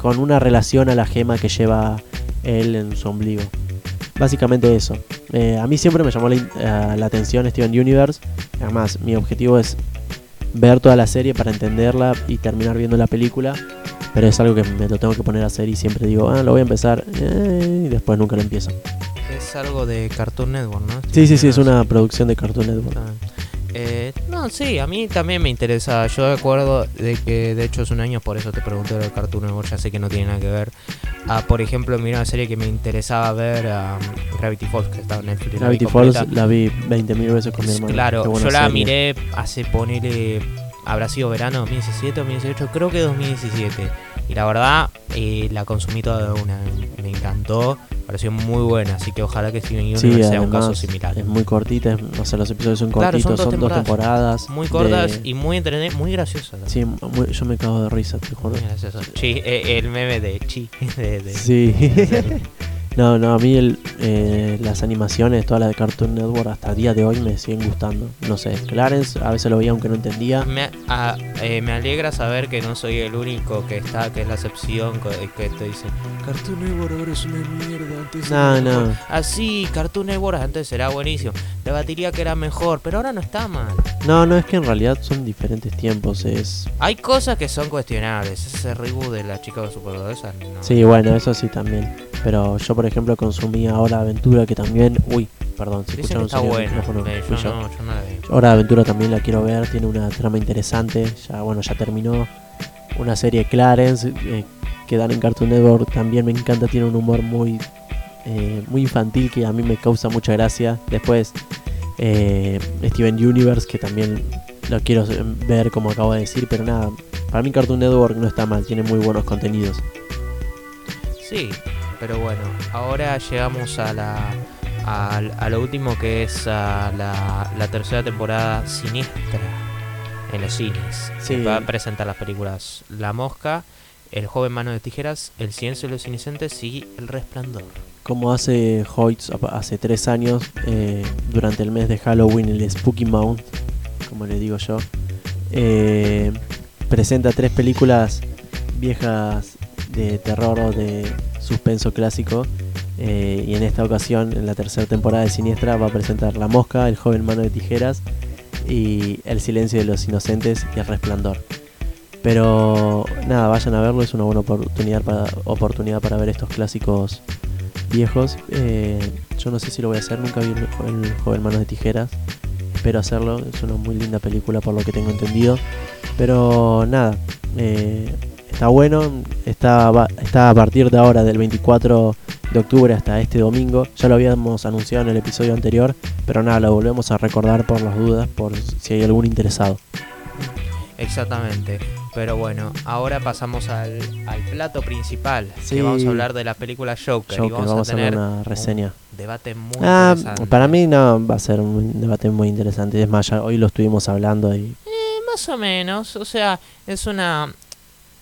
con una relación a la gema que lleva él en su ombligo. Básicamente eso. Eh, a mí siempre me llamó la, eh, la atención Steven Universe. Además, mi objetivo es ver toda la serie para entenderla y terminar viendo la película. Pero es algo que me lo tengo que poner a hacer y siempre digo, ah, lo voy a empezar. eh, y después nunca lo empiezo. Es algo de Cartoon Network, ¿no? Sí, sí, sí, es una producción de Cartoon Network. Ah. Eh, no, sí, a mí también me interesa. Yo me acuerdo de que, de hecho, hace un año, por eso te pregunté del Cartoon Network, ya sé que no tiene nada que ver. Ah, por ejemplo, mira una serie que me interesaba ver, ah, Gravity Falls, que estaba en Netflix. la vi Gravity Falls completa. la vi 20.000 veces con mi Es- hermano. Claro, yo la serie. miré hace ponerle. Habrá sido verano 2017 o 2018, creo que 2017. Y la verdad, eh, la consumí toda de una. Me encantó, pareció muy buena. Así que ojalá que Steven Universe Sí, sea un caso similar. es muy cortita, o sea, los episodios son Claro, son cortitos, dos son dos temporadas. Muy cortas de- y muy entretenidas, muy graciosas. Sí, muy- yo me cago de risa, te juro. Muy graciosas. Chi, eh, el meme de Chi. De, de- Sí. de no, no, a mí el, eh, las animaciones, todas las de Cartoon Network, hasta el día de hoy me siguen gustando. No sé, Clarence a veces lo veía aunque no entendía. Me, a- eh, me alegra saber que no soy el único que está, que es la excepción, co- que te dice Cartoon Network ahora es una mierda, antes No, era mejor". no. Así, Cartoon Network antes era buenísimo. Debatiría que era mejor, pero ahora no está mal. No, no, es que en realidad son diferentes tiempos. Es. Hay cosas que son cuestionables. Ese reboot de la chica superpoderosa, no. Sí, bueno, eso sí también. Pero yo, por ejemplo, consumía Hora de Aventura, que también. Uy, perdón, Dicen escucharon está micrófono, yo, yo. no, yo no la vi. Hora de Aventura también la quiero ver, tiene una trama interesante. Ya, bueno, ya terminó. Una serie Clarence eh, que dan en Cartoon Network también me encanta, tiene un humor muy, eh, muy infantil que a mí me causa mucha gracia. Después, eh, Steven Universe, que también lo quiero ver, como acabo de decir, pero nada, para mí Cartoon Network no está mal, tiene muy buenos contenidos. Sí, pero bueno, ahora llegamos a la a, a lo último que es a la, la tercera temporada siniestra en los cines. Sí. Va a presentar las películas La Mosca, El joven mano de tijeras, El silencio de los inocentes y El resplandor. Como hace Hoyts hace tres años, eh, durante el mes de Halloween, el Spooky Mount, como le digo yo, eh, presenta tres películas viejas de terror o de suspenso clásico. eh, y en esta ocasión, en la tercera temporada de Siniestra, va a presentar La Mosca, El joven mano de tijeras y El silencio de los inocentes y El resplandor. Pero nada, vayan a verlo, es una buena oportunidad para, oportunidad para ver estos clásicos viejos. Eh, yo no sé si lo voy a hacer, nunca vi el, joven Manos de Tijeras. Espero hacerlo, es una muy linda película por lo que tengo entendido. Pero nada, eh, está bueno, está, está a partir de ahora, del 24 de octubre hasta este domingo. Ya lo habíamos anunciado en el episodio anterior, pero nada, lo volvemos a recordar por las dudas, por si hay algún interesado. Exactamente. Pero bueno, ahora pasamos al, al plato principal. Sí. Que vamos a hablar de la película Joker. y Joker, vamos, vamos a tener hacer una reseña. un debate muy Ah, interesante. para mí no va a ser un debate muy interesante. Es más, ya hoy lo estuvimos hablando y Eh, más o menos. O sea, es una.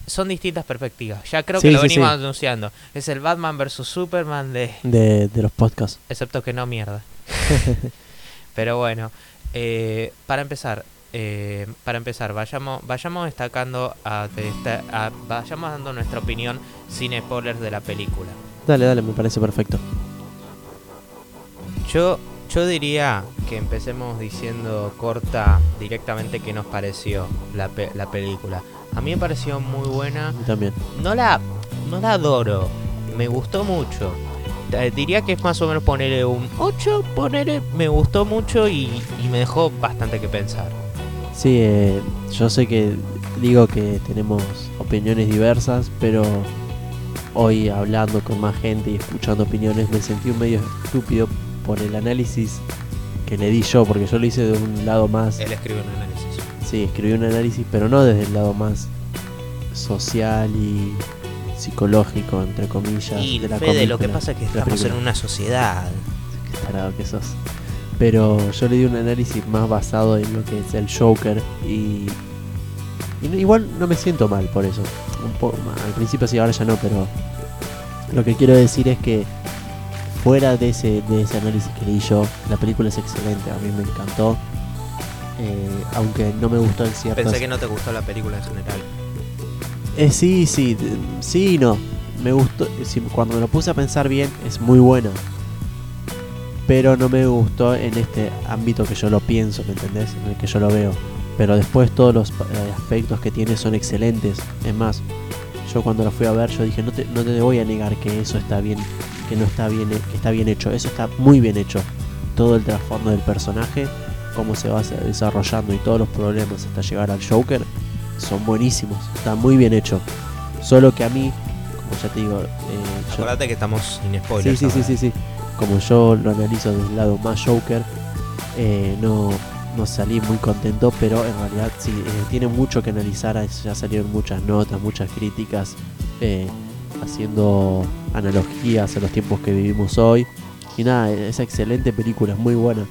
Son distintas perspectivas. Ya creo Sí, que lo sí, venimos sí. anunciando. Es el Batman vs Superman de. de, de los podcasts. Excepto que no mierda. Pero bueno, eh, para empezar, eh, para empezar, vayamos, vayamos destacando, a, a- vayamos dando nuestra opinión sin spoilers de la película. Dale, dale, me parece perfecto. Yo, yo diría que empecemos diciendo corta directamente qué nos pareció la, pe- la película. A mí me pareció muy buena. También. No la, no la adoro, me gustó mucho. Eh, Diría que es más o menos ponerle un 8, ponerle, me gustó mucho y, y me dejó bastante que pensar. Sí, eh, yo sé que digo que tenemos opiniones diversas, pero hoy hablando con más gente y escuchando opiniones me sentí un medio estúpido por el análisis que le di yo, porque yo lo hice de un lado más... Él escribe un análisis. Sí, escribí un análisis, pero no desde el lado más social y psicológico, entre comillas. Y de la Fede, lo que pasa es que estamos en una sociedad. Qué tarado que sos. Pero yo le di un análisis más basado en lo que es el Joker y, y igual no me siento mal por eso. Un poco, al principio sí, ahora ya no, pero lo que quiero decir es que fuera de ese, de ese análisis que leí yo, la película es excelente, a mí me encantó. Eh, aunque no me gustó en ciertos... Pensé que no te gustó la película en general. Eh, sí, sí, sí y no. Me gustó, sí, cuando me lo puse a pensar bien, es muy buena. Pero no me gustó en este ámbito que yo lo pienso, ¿me entendés? En el que yo lo veo. Pero después todos los eh, aspectos que tiene son excelentes. Es más, yo cuando la fui a ver, yo dije, no te, no te voy a negar que eso está bien, que no está bien, que está bien hecho. Eso está muy bien hecho. Todo el trasfondo del personaje, cómo se va desarrollando y todos los problemas hasta llegar al Joker, son buenísimos. Está muy bien hecho. Solo que a mí, como ya te digo, eh, yo- que estamos sin Sí, spoilers. sí, sí, ahora. sí, sí. Como yo lo analizo desde el lado más Joker, eh, no, no salí muy contento, pero en realidad sí, eh, tiene mucho que analizar. Ya salieron muchas notas, muchas críticas, eh, haciendo analogías a los tiempos que vivimos hoy. Y nada, es excelente película, es muy buena.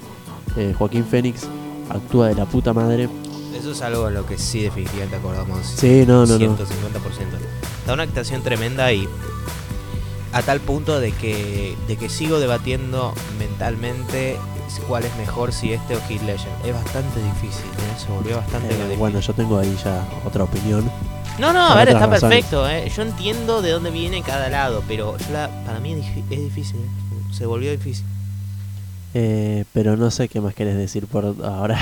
Eh, Joaquín Phoenix actúa de la puta madre. Eso es algo a lo que sí definitivamente acordamos. Sí, no, no, no. 150%. Da una actuación tremenda y a tal punto de que, de que sigo debatiendo mentalmente cuál es mejor, si este o Heath Ledger. Es bastante difícil, ¿eh? se volvió bastante Eh, difícil. bueno, yo tengo ahí ya otra opinión. No, no, a ver, está razones. perfecto, ¿eh? yo entiendo de dónde viene cada lado, pero yo la- para mí es difícil, ¿eh? se volvió difícil. Eh, pero no sé qué más querés decir por ahora.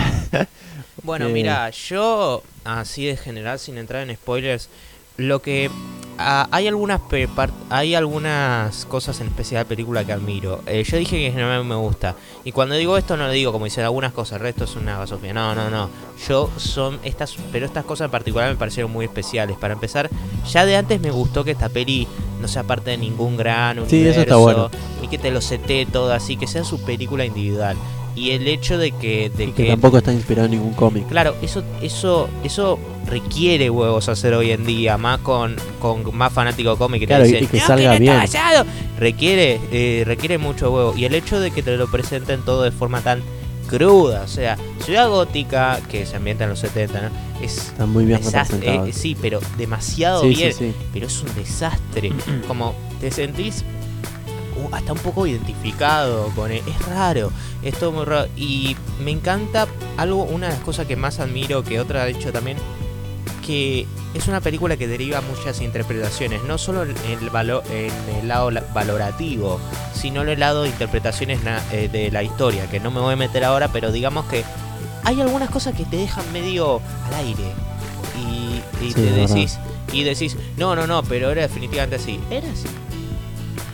Bueno, Eh, mira, yo, así de general, sin entrar en spoilers, lo que. Ah, hay algunas hay algunas cosas en especial de la película que admiro. Eh, yo dije que en general me gusta. Y cuando digo esto, no lo digo como dicen algunas cosas, el resto es una basofía. No, no, no. Yo son estas. Pero estas cosas en particular me parecieron muy especiales. Para empezar, ya de antes me gustó que esta peli no sea parte de ningún gran universo. Sí, eso está bueno. Y que te lo sete todo así, que sea su película individual. Y el hecho de que, de Y que tampoco está inspirado en ningún cómic. Claro, eso, eso, eso requiere huevos hacer hoy en día, más con, con más fanático cómic que Claro, te dicen, y que "No, salga bien". basado". Requiere, eh, requiere mucho huevo. Y el hecho de que te lo presenten todo de forma tan cruda, o sea, Ciudad Gótica, que se ambienta en los 70, ¿no? Es Está muy bien desastre, representado. eh, sí, pero demasiado sí, bien, sí, sí. pero es un desastre. Como te sentís hasta un poco identificado con él. Es raro, es todo muy raro. Y me encanta algo, una de las cosas que más admiro, que otra ha dicho también, que es una película que deriva muchas interpretaciones, no solo en el, valo- en el lado la- valorativo, sino en el lado de interpretaciones na- eh, de la historia, que no me voy a meter ahora, pero digamos que hay algunas cosas que te dejan medio al aire. Y Y Sí, te decís, y decís, no, no, no, pero era definitivamente así. Era así.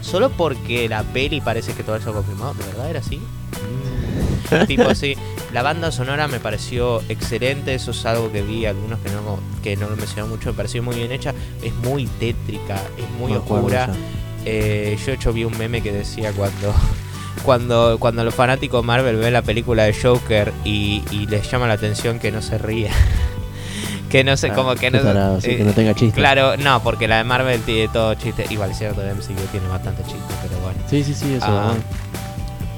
Solo porque la peli parece que todo eso confirmado, ¿de verdad era así? Mm. tipo así. La banda sonora me pareció excelente, eso es algo que vi, algunos que no, que no lo mencionaron mucho, me pareció muy bien hecha, es muy tétrica, es muy Me oscura. Eh, yo de hecho vi un meme que decía cuando cuando cuando los fanáticos Marvel ven la película de Joker y, y les llama la atención que no se ría. Que no sé, Ah, como que no... tarado, sí, eh, que no tenga chiste. Claro, no, porque la de Marvel tiene todo chiste. Igual es cierto, de MCU tiene bastante chiste, pero bueno. Sí, sí, sí, eso. Ah.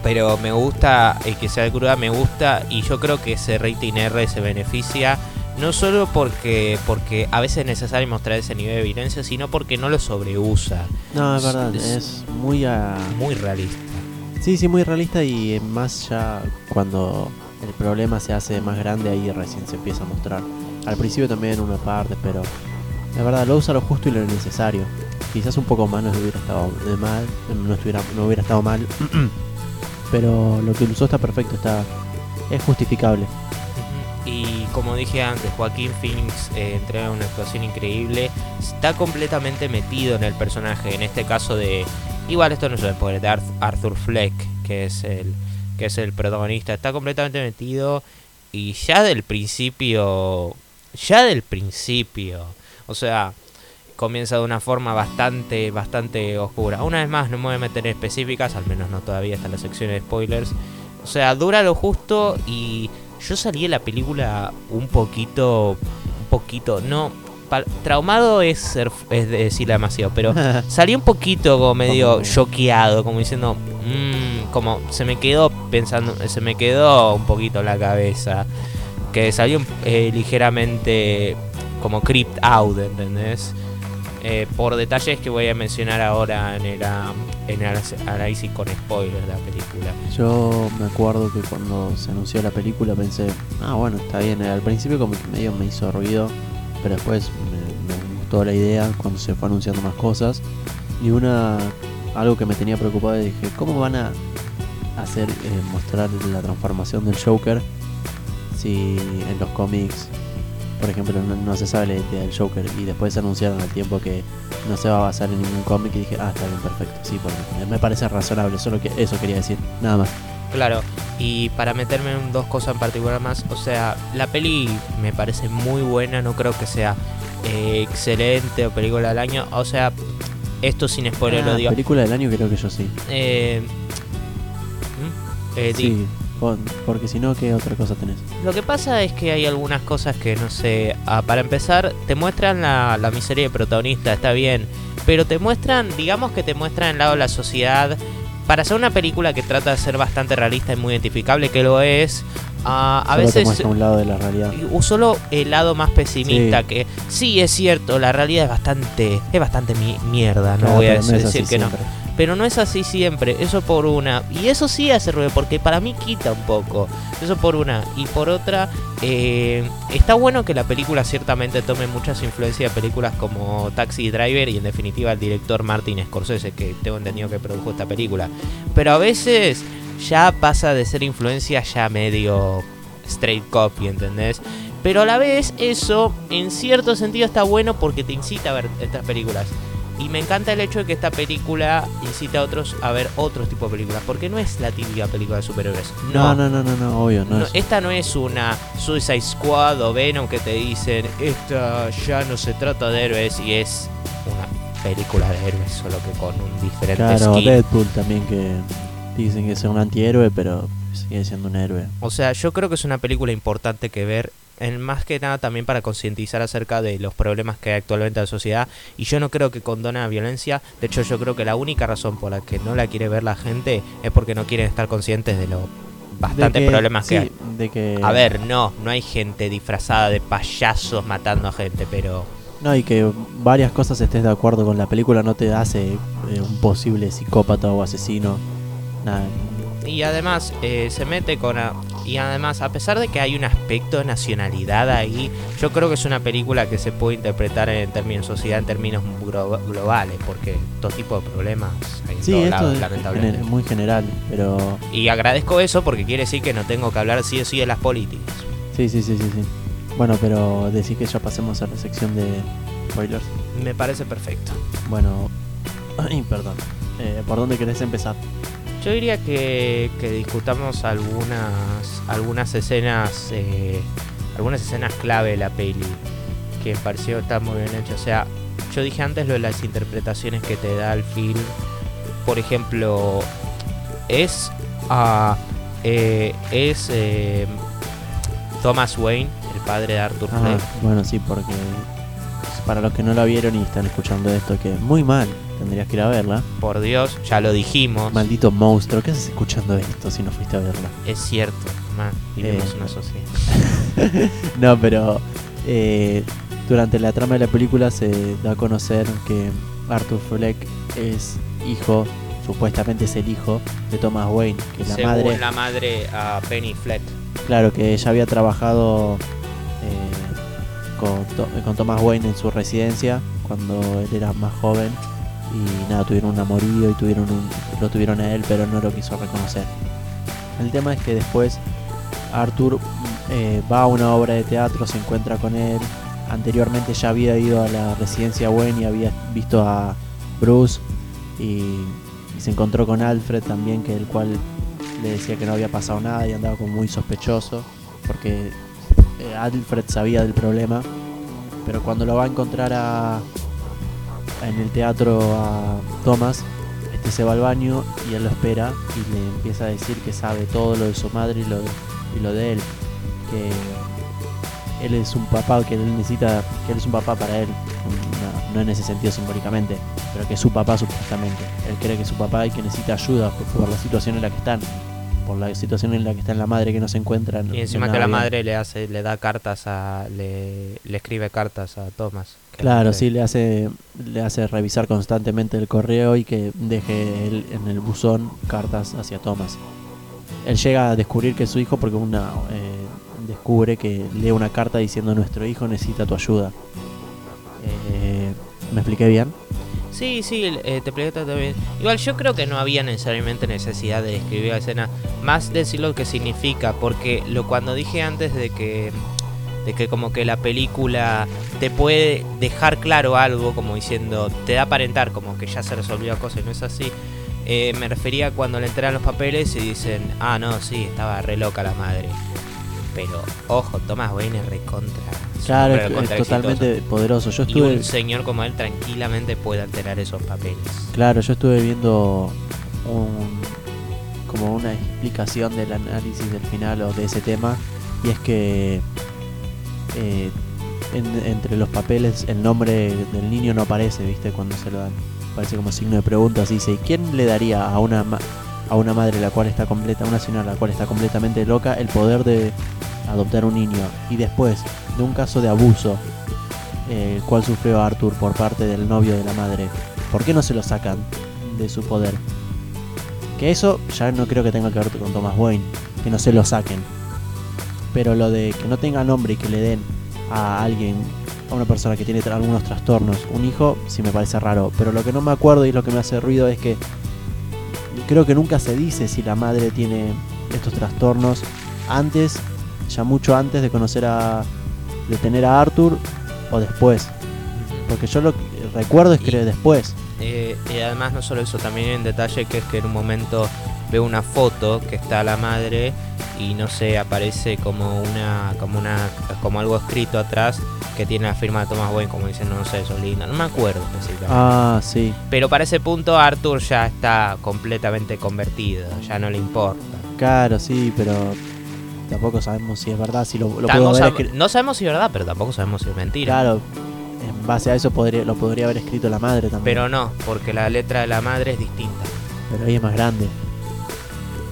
Pero me gusta eh, que sea de cruda, me gusta y yo creo que ese rating R se beneficia no solo porque porque a veces es necesario mostrar ese nivel de violencia, sino porque no lo sobreusa. No, es verdad, es- es muy a... Muy realista. Sí, sí, muy realista y más ya cuando el problema se hace más grande ahí recién se empieza a mostrar. Al principio también una parte, pero la verdad lo usa lo justo y lo necesario. Quizás un poco más no hubiera estado de mal, no estuviera, no hubiera estado mal, pero lo que usó está perfecto, está es justificable. Y como dije antes, Joaquín Phoenix eh, entrega una actuación increíble. Está completamente metido en el personaje. En este caso de. Igual esto no es el poder de Arth- Arthur Fleck, que es el. que es el protagonista. Está completamente metido. Y ya del principio. Ya del principio. O sea. Comienza de una forma bastante, bastante oscura. Una vez más, no me voy a meter en específicas, al menos no todavía está en la sección de spoilers. O sea, dura lo justo y yo salí de la película un poquito, un poquito, no, traumado es, ser, es decirle demasiado, pero salí un poquito como medio choqueado, como diciendo, "Mm", como se me quedó pensando, se me quedó un poquito en la cabeza, que salió eh, ligeramente como creeped out, ¿entendés? Eh, por detalles que voy a mencionar ahora en el, en el análisis con spoilers de la película. Yo me acuerdo que cuando se anunció la película pensé, ah bueno, está bien, al principio como que medio me hizo ruido, pero después me, gustó la idea cuando se fue anunciando más cosas. Y una algo que me tenía preocupado dije, ¿cómo van a hacer eh, mostrar la transformación del Joker si en los cómics, por ejemplo, no, no se sabe la idea del Joker y después anunciaron al tiempo que no se va a basar en ningún cómic y dije, ah, está bien, perfecto, sí, porque me parece razonable, solo que eso quería decir, nada más. Claro, y para meterme en dos cosas en particular más, o sea, la peli me parece muy buena, no creo que sea eh, excelente o película del año, o sea, esto sin spoiler lo Ah, digo. película del año creo que yo sí. Eh, ¿mm? Eh, Sí, porque si no, ¿qué otra cosa tenés? Lo que pasa es que hay algunas cosas que no sé. ah, para empezar, te muestran la, la miseria de protagonista, está bien. Pero te muestran, digamos que te muestran el lado de la sociedad. Para hacer una película que trata de ser bastante realista y muy identificable, que lo es, ah, a Solo te veces muestra un lado de la realidad. solo el lado más pesimista Sí. que sí es cierto la realidad es bastante es bastante mi- mierda no Claro, voy a no decir que no. Pero no es así siempre, eso por una. Y eso sí hace ruido, porque para mí quita un poco. Eso por una. Y por otra, eh, está bueno que la película ciertamente tome muchas influencias de películas como Taxi Driver y en definitiva el director Martin Scorsese, que tengo entendido que produjo esta película. Pero a veces ya pasa de ser influencia ya medio straight copy, ¿entendés? Pero a la vez eso en cierto sentido está bueno porque te incita a ver estas películas. Y me encanta el hecho de que esta película incita a otros a ver otros tipos de películas. Porque no es la típica película de superhéroes. No, no, no, no, no, obvio, no, No, es. esta no es una Suicide Squad o Venom que te dicen, esta ya no se trata de héroes y es una película de héroes, solo que con un diferente Claro, skin. Deadpool también que dicen que es un antihéroe, pero sigue siendo un héroe. O sea, yo creo que es una película importante que ver, en más que nada también para concientizar acerca de los problemas que hay actualmente en la sociedad. Y yo no creo que condona la violencia. De hecho, yo creo que la única razón por la que no la quiere ver la gente es porque no quieren estar conscientes de los bastantes problemas que hay. De que, A ver, no, no hay gente disfrazada de payasos matando a gente, pero No, y que varias cosas estés de acuerdo con la película no te hace eh, un posible psicópata o asesino. Nada. Y además eh, se mete con... a- y además, a pesar de que hay un aspecto de nacionalidad ahí, yo creo que es una película que se puede interpretar en términos sociedad, en términos glo- globales, porque todo tipo de problemas hay en Sí, todos esto lados, es lamentablemente. muy general, pero Y agradezco eso porque quiere decir que no tengo que hablar sí o sí de las políticas. sí, sí, sí, sí, sí. Bueno, pero decir que ya pasemos a la sección de spoilers. Me parece perfecto. Bueno, ay, perdón. Eh, ¿Por dónde querés empezar? Yo diría que, que discutamos algunas algunas escenas eh, algunas escenas clave de la peli que me pareció estar muy bien hecho. O sea, yo dije antes lo de las interpretaciones que te da el film. Por ejemplo, es ah, eh, es eh, Thomas Wayne, el padre de Arthur Ah, Fleck. bueno, sí, porque para los que no la vieron y están escuchando esto, que muy mal, tendrías que ir a verla. Por Dios, ya lo dijimos. Maldito monstruo, ¿qué haces escuchando esto si no fuiste a verla? Es cierto, man, vivimos Eh. una sociedad. no, pero eh, durante la trama de la película se da a conocer que Arthur Fleck es hijo, supuestamente es el hijo de Thomas Wayne, que la Según madre, la madre a Penny Fleck. claro, que ella había trabajado eh, con Thomas Wayne en su residencia cuando él era más joven y nada, tuvieron un amorío y tuvieron un- lo tuvieron a él, pero no lo quiso reconocer. El tema es que después Arthur eh, va a una obra de teatro, se encuentra con él. Anteriormente ya había ido a la residencia Wayne y había visto a Bruce y, se encontró con Alfred también, que el cual le decía que no había pasado nada y andaba como muy sospechoso porque eh, Alfred sabía del problema. Pero cuando lo va a encontrar a, en el teatro a Thomas, este se va al baño y él lo espera y le empieza a decir que sabe todo lo de su madre y lo, y lo de él. Que él es un papá, que él necesita, que él es un papá para él. No, no en ese sentido simbólicamente, pero que es su papá supuestamente. Él cree que es su papá y que necesita ayuda por, por la situación en la que están. Por la situación en la que está la madre que no se encuentra. en- Y encima en que la vida. madre le hace, le da cartas a, le, le escribe cartas a Thomas. Claro, sí, le hace, le hace revisar constantemente el correo y que deje él en el buzón cartas hacia Thomas. Él llega a descubrir que es su hijo porque una eh, descubre que lee una carta diciendo nuestro hijo necesita tu ayuda. Eh, ¿Me expliqué bien? Sí, sí, eh, te expliqué todo bien. Igual yo creo que no había necesariamente necesidad de escribir la escena, más decir lo que significa, porque lo cuando dije antes de que de que como que la película te puede dejar claro algo, como diciendo, te da a aparentar como que ya se resolvió la cosa y no es así. eh, me refería a cuando le entregan los papeles y dicen, ah, no, sí, estaba re loca la madre. Pero, ojo, Thomas Wayne es recontra. Claro, es, totalmente poderoso. Yo exitoso. Y estuve, un señor como él tranquilamente puede alterar esos papeles. claro, yo estuve viendo un, como una explicación del análisis del final o de ese tema y es que eh, en- entre los papeles el nombre del niño no aparece, ¿viste? Cuando se lo dan. Parece como signo de pregunta. Así dice, ¿y quién le daría a una, ma- a una madre la cual está completa, una señora la cual está completamente loca, el poder de adoptar un niño? Y después de un caso de abuso, eh, el cual sufrió Arthur por parte del novio de la madre, ¿por qué no se lo sacan de su poder? Que eso ya no creo que tenga que ver con Thomas Wayne, que no se lo saquen. Pero lo de que no tenga nombre y que le den a alguien, a una persona que tiene algunos trastornos, un hijo, sí me parece raro. Pero lo que no me acuerdo y lo que me hace ruido es que creo que nunca se dice si la madre tiene estos trastornos antes, ya mucho antes de conocer a. de tener a Arthur o después. Porque yo lo que recuerdo es que Y- después. Eh, y además no solo eso, también hay un detalle que es que en un momento veo una foto que está la madre y no sé, aparece como una, como una, como algo escrito atrás que tiene la firma de Thomas Wayne como diciendo no sé, eso es linda, no me acuerdo específicamente. Ah, sí. Pero para ese punto Arthur ya está completamente convertido, ya no le importa. Claro, sí, pero tampoco sabemos si es verdad, si lo, lo puedo haber no sabemos si es verdad, pero tampoco sabemos si es mentira. Claro, en base a eso podría, lo podría haber escrito la madre también. Pero no, porque la letra de la madre es distinta. Pero ella es más grande.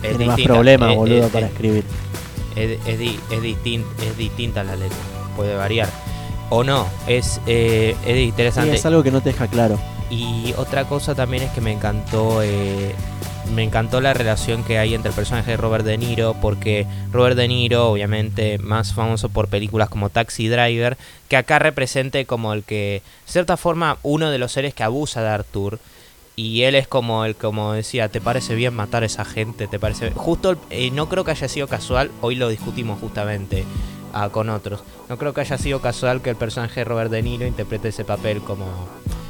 Es tiene más distinta, problemas, eh, boludo, eh, para escribir. es, es, di- es, distin- es distinta la letra, puede variar. O no, es, eh, es Sí, interesante. es algo que no te deja claro. Y otra cosa también es que me encantó, eh, me encantó la relación que hay entre el personaje de Robert De Niro, porque Robert De Niro, obviamente más famoso por películas como Taxi Driver, que acá represente como el que, de cierta forma, uno de los seres que abusa de Arthur. Y él es como el, como decía, ¿te parece bien matar a esa gente? ¿Te parece Justo, eh, no creo que haya sido casual, hoy lo discutimos justamente. a- con otros. No creo que haya sido casual que el personaje de Robert De Niro interprete ese papel como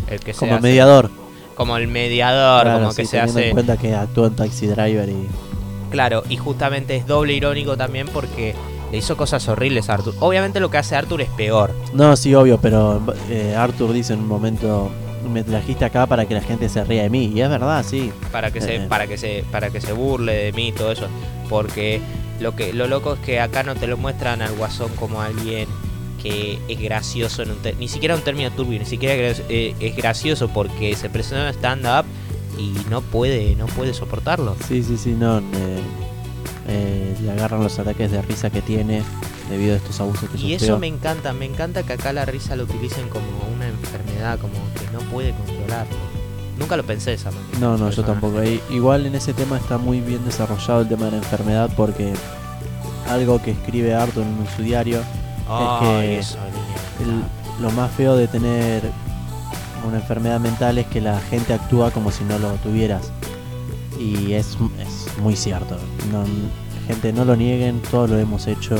el que se Como hace- mediador. como el mediador, Claro, como sí, que se hace en cuenta que actuó en Taxi Driver y. Claro, y justamente es doble irónico también porque le hizo cosas horribles a Arthur. Obviamente lo que hace Arthur es peor. No, sí, obvio, pero eh, Arthur dice en un momento. Me trajiste acá para que la gente se ría de mí. Y es verdad, sí. para que se Eh. para que se para que se burle de mí y todo eso porque lo que lo loco es que acá no te lo muestran al guasón como alguien que es gracioso en un ni siquiera un término turbio ni siquiera eh, es gracioso porque se presenta en stand up y no puede no puede soportarlo Sí, sí, sí, no. eh, eh, le agarran los ataques de risa que tiene debido a estos abusos que y sufrió. eso me encanta me encanta que acá la risa lo utilicen como una enfermedad como que no puede controlarlo nunca lo pensé esa manera No, no, yo tampoco. I- igual en ese tema está muy bien desarrollado el tema de la enfermedad porque algo que escribe Arthur en su diario, Ay, que eso, niña. el- lo más feo de tener una enfermedad mental es que la gente actúa como si no lo tuvieras. Y es, es muy cierto. No, gente, no lo nieguen, todos lo hemos hecho,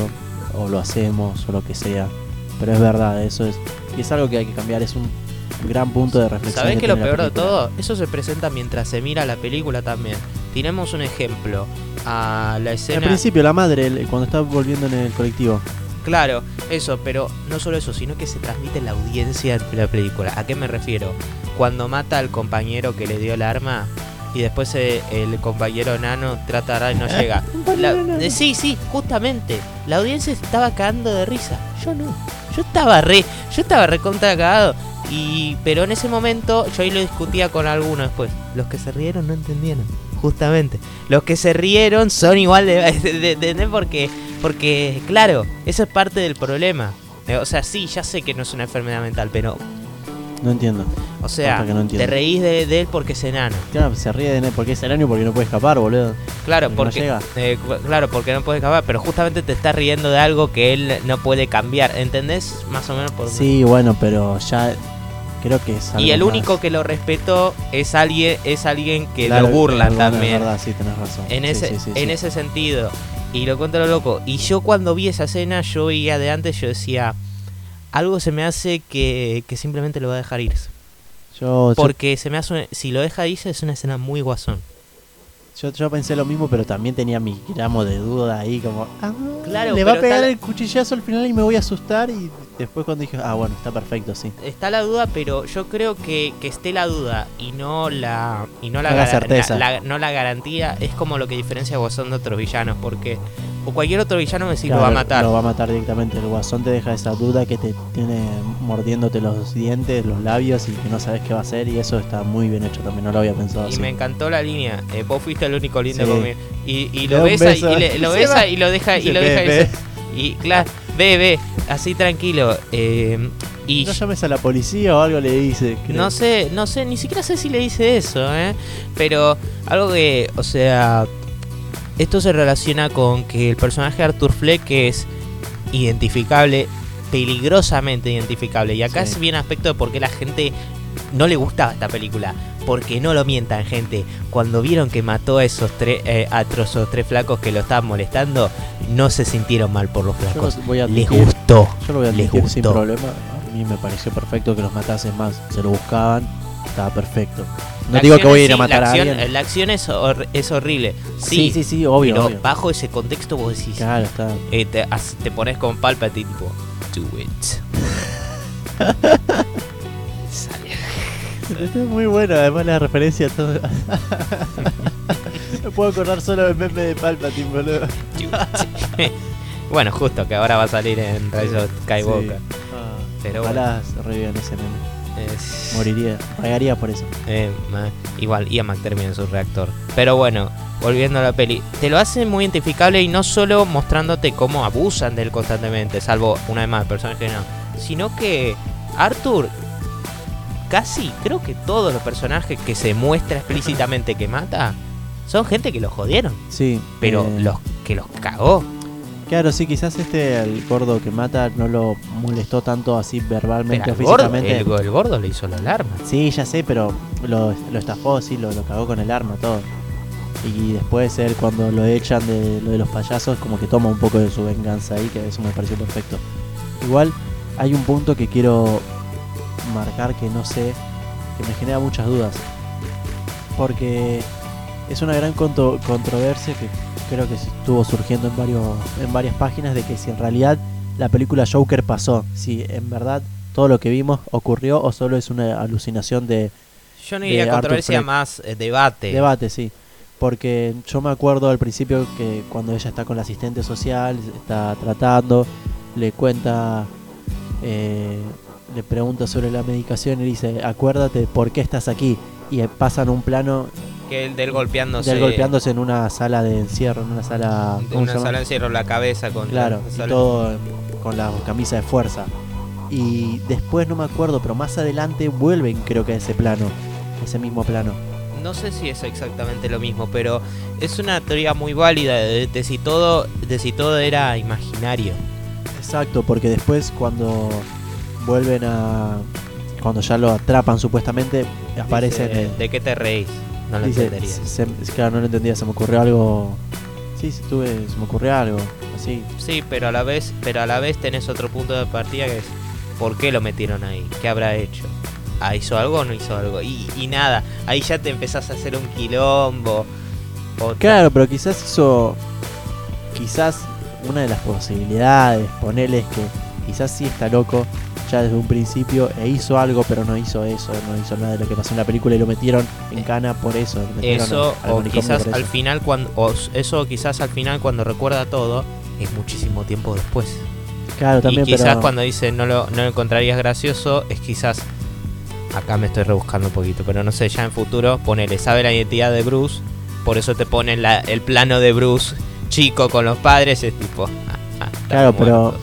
o lo hacemos, o lo que sea. Pero es verdad, eso es. Y es algo que hay que cambiar, es un gran punto de reflexión. ¿Sabés que que lo peor de todo? Eso se presenta mientras se mira la película también. Tenemos un ejemplo. A la Al escena. principio, la madre, cuando está volviendo en el colectivo. Claro, eso, pero no solo eso, sino que se transmite en la audiencia de la película. ¿A qué me refiero? Cuando mata al compañero que le dio el arma y después eh, el compañero nano trata de agarrar y no llega. La- eh, sí, sí, justamente. La audiencia estaba cagando de risa. Yo no. Yo estaba re, yo estaba recontra cagado. Y, pero en ese momento yo ahí lo discutía con algunos después. Los que se rieron no entendieron. Justamente. Los que se rieron son igual de... de, de- de- porque, porque, claro, eso es parte del problema. Eh, O sea, sí, ya sé que no es una enfermedad mental, pero, No entiendo. o sea, no entiendo. te reís de, de él porque es enano. Claro, se ríe de él porque es el año porque no puede escapar, boludo. Claro, Porque no porque, eh, claro, porque no puede acabar, pero justamente te está riendo de algo que él no puede cambiar, ¿entendés? Más o menos por Sí, bueno, pero ya creo que es algo Y el más- único que lo respetó es alguien, es alguien que Claro, lo bueno, también. Es verdad, sí, tenés razón. En Sí, ese, sí, sí, en ese sentido. Y lo cuento lo loco. Y yo cuando vi esa escena, yo veía de antes, yo decía, algo se me hace que, que simplemente lo va a dejar irse. Yo, yo, Porque se me hace, una- si lo deja irse es una escena muy guasón. yo, yo pensé lo mismo, pero también tenía mi gramo de duda ahí, como, ah, Claro, le va a pegar tal- el cuchillazo al final y me voy a asustar. Y después, cuando dije, ah, bueno, está perfecto, sí. Está la duda, pero yo creo que, que esté la duda y no la y no la, certeza. la- la- no la garantía es como lo que diferencia a Guasón de otros villanos, porque o cualquier otro villano me decís lo va a matar. Lo va a matar directamente. El guasón te deja esa duda que te tiene mordiéndote los dientes, los labios y que no sabes qué va a hacer. Y eso está muy bien hecho también, no lo había pensado Y así. me encantó la línea. eh, vos fuiste el único lindo Sí. conmigo. Y, lo besa y le- lo besa va. y lo deja y lo "Ve, deja ve". y claro, ve, ve, así tranquilo. eh, y No llames a la policía o algo le dice. creo. no sé, no sé, ni siquiera sé si le dice eso, ¿eh? Pero algo que, o sea, esto se relaciona con que el personaje de Arthur Fleck es identificable, peligrosamente identificable. Y acá Sí. es bien aspecto de por qué la gente no le gustaba esta película. Porque no lo mientan, gente. Cuando vieron que mató a esos tres, eh, a esos tres flacos que lo estaban molestando, no se sintieron mal por los Yo flacos. lo voy a Les gustó. Yo lo voy a les sin problema. A mí me pareció perfecto que los matases más. Se lo buscaban, estaba perfecto. No La digo que voy a ir a matar la a alguien. La acción es, hor- es horrible. Sí, Sí, sí, sí, obvio. pero obvio. bajo ese contexto vos decís, Claro, está. eh, te, pones con Palpatine tipo, do it. Sale. Está muy bueno, además la referencia a todo. Me puedo acordar solo del meme de Palpatine, boludo. Do it. bueno, justo que ahora va a salir en of Skywalker. Sí. Ah, Pero ojalá revivan ese meme. Es- Moriría, regaría por eso. Eh, igual, Ian McTermott en su reactor. Pero bueno, volviendo a la peli, te lo hace muy identificable y no solo mostrándote cómo abusan de él constantemente, salvo una vez más personaje no, sino que Arthur, casi creo que todos los personajes que se muestra explícitamente que mata, son gente que lo jodieron, Sí. pero eh, los que los cagó. Claro, sí, quizás este, el gordo que mata, no lo molestó tanto así verbalmente Pero o gordo, físicamente. el, go- el gordo le hizo la alarma. Sí, ya sé, pero lo, lo estafó, sí, lo, lo cagó con el arma, todo. Y después él cuando lo echan de lo de los payasos como que toma un poco de su venganza ahí, que eso me pareció perfecto. Igual hay un punto que quiero marcar que no sé, que me genera muchas dudas. Porque es una gran contro- controversia que creo que estuvo surgiendo en, varios, en varias páginas de que si en realidad la película Joker pasó, si en verdad todo lo que vimos ocurrió o solo es una alucinación de Yo no diría controversia más eh, debate. debate, sí. Porque yo me acuerdo al principio que cuando ella está con la asistente social, está tratando, le cuenta, eh, le pregunta sobre la medicación y dice, acuérdate por qué estás aquí. Y pasan un plano Que el del golpeándose. de él golpeándose en una sala de encierro, en una sala... ¿cómo una sala de encierro, la cabeza con Claro, y todo con la camisa de fuerza. Y después no me acuerdo, pero más adelante vuelven creo que a ese plano, ese mismo plano. No sé si es exactamente lo mismo, pero es una teoría muy válida de, de si todo de si todo era imaginario. Exacto, porque después cuando vuelven a... Cuando ya lo atrapan supuestamente, aparece en Dice, el- ¿De qué te reís? No lo dice, entendería. se- se- claro, no lo entendía, se me ocurrió algo... Sí, sí, tuve, se me ocurrió algo, así. Sí, pero a la vez, pero a la vez tenés otro punto de partida que es ¿por qué lo metieron ahí? ¿Qué habrá hecho? ¿Ah, ¿Hizo algo o no hizo algo? Y, y nada, ahí ya te empezás a hacer un quilombo. otra- Claro, pero quizás hizo... Quizás una de las posibilidades, ponerles que quizás sí está loco ya desde un principio e hizo algo, pero no hizo eso, no hizo nada de lo que pasó en la película y lo metieron en cana por eso. Eso, al o quizás al final cuando o eso quizás al final cuando recuerda todo es muchísimo tiempo después. Claro, también, y quizás pero... cuando dice no lo, no lo encontrarías gracioso, es quizás. Acá me estoy rebuscando un poquito, pero no sé, ya en futuro, ponele, sabe la identidad de Bruce, por eso te ponen la- el plano de Bruce chico con los padres, es tipo. ah, ah, Claro, pero-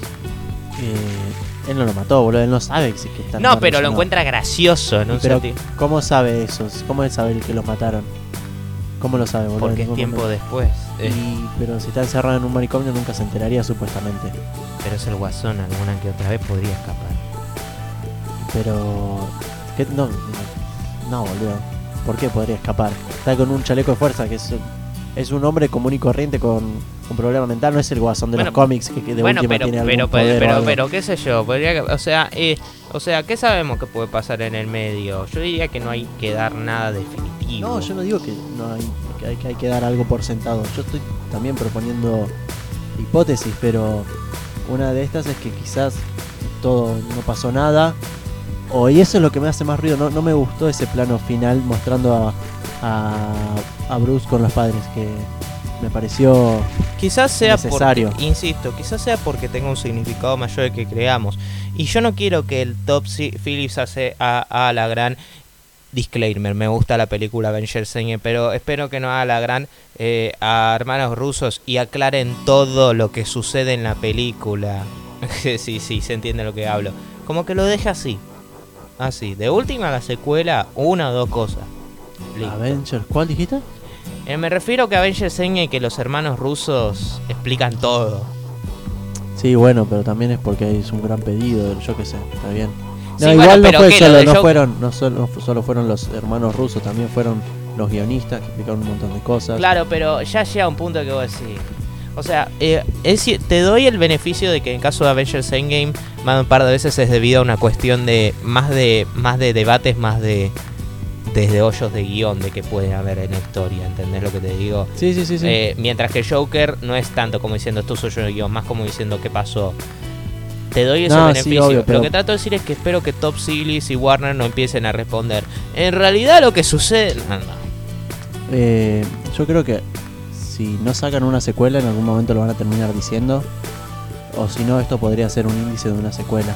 eh, él no lo mató, boludo, él no sabe si que están No, pero lo encuentra gracioso, ¿no? Pero, ¿Cómo sabe eso? ¿Cómo él sabe que los mataron? ¿Cómo lo sabe, boludo? porque es tiempo momento. después. eh, Y- pero si está encerrado en un manicomio nunca se enteraría supuestamente. pero es el guasón, alguna que otra vez podría escapar. Pero... no, no, boludo. ¿Por qué podría escapar? Está con un chaleco de fuerza que es, es un hombre común y corriente con un problema mental. No es el guasón de Bueno, los cómics que, que de bueno, última pero, tiene algún pero, poder pero, qué sé yo, podría, que- o sea, eh, o sea, ¿qué sabemos que puede pasar en el medio? Yo diría que no hay que dar nada definitivo. No, yo no digo que no hay que, hay que hay que dar algo por sentado. Yo estoy también proponiendo hipótesis, pero una de estas es que quizás todo no pasó nada. O y eso es lo que me hace más ruido. No, no me gustó ese plano final mostrando a, a, a Bruce con los padres que me pareció Quizás sea necesario. porque, insisto, quizás sea porque tenga un significado mayor que creamos. Y yo no quiero que el Top Phillips hace a, a la gran disclaimer. Me gusta la película Avengers pero espero que no haga la gran eh, a hermanos rusos y aclaren todo lo que sucede en la película. sí, sí, se entiende lo que hablo. Como que lo deje así. Así. De última la secuela, una o dos cosas. Listo. Avengers. ¿Cuál dijiste? Eh, me refiero que Avengers Endgame que los hermanos rusos explican todo. Sí, bueno, pero también es porque es un gran pedido. Yo qué sé, está bien. Sí, No, bueno, igual no pero fue solo, no fueron, no solo, no fu- solo fueron los hermanos rusos, también fueron los guionistas que explicaron un montón de cosas. Claro, pero ya llega un punto que vos decís. O sea, eh, es te doy el beneficio de que en caso de Avengers Endgame, más de un par de veces es debido a una cuestión de más de más de debates, más de desde hoyos de guion de que puede haber en la historia, ¿entendés lo que te digo? Sí, sí, sí, sí. Eh, mientras que Joker no es tanto como diciendo esto soy yo de guion, más como diciendo qué pasó. Te doy ese No, sí, beneficio. obvio, pero- Lo que trato de decir es que espero que Top Series y Warner no empiecen a responder. En realidad lo que sucede... No, no. Eh, yo creo que si no sacan una secuela, en algún momento lo van a terminar diciendo. O si no, esto podría ser un índice de una secuela.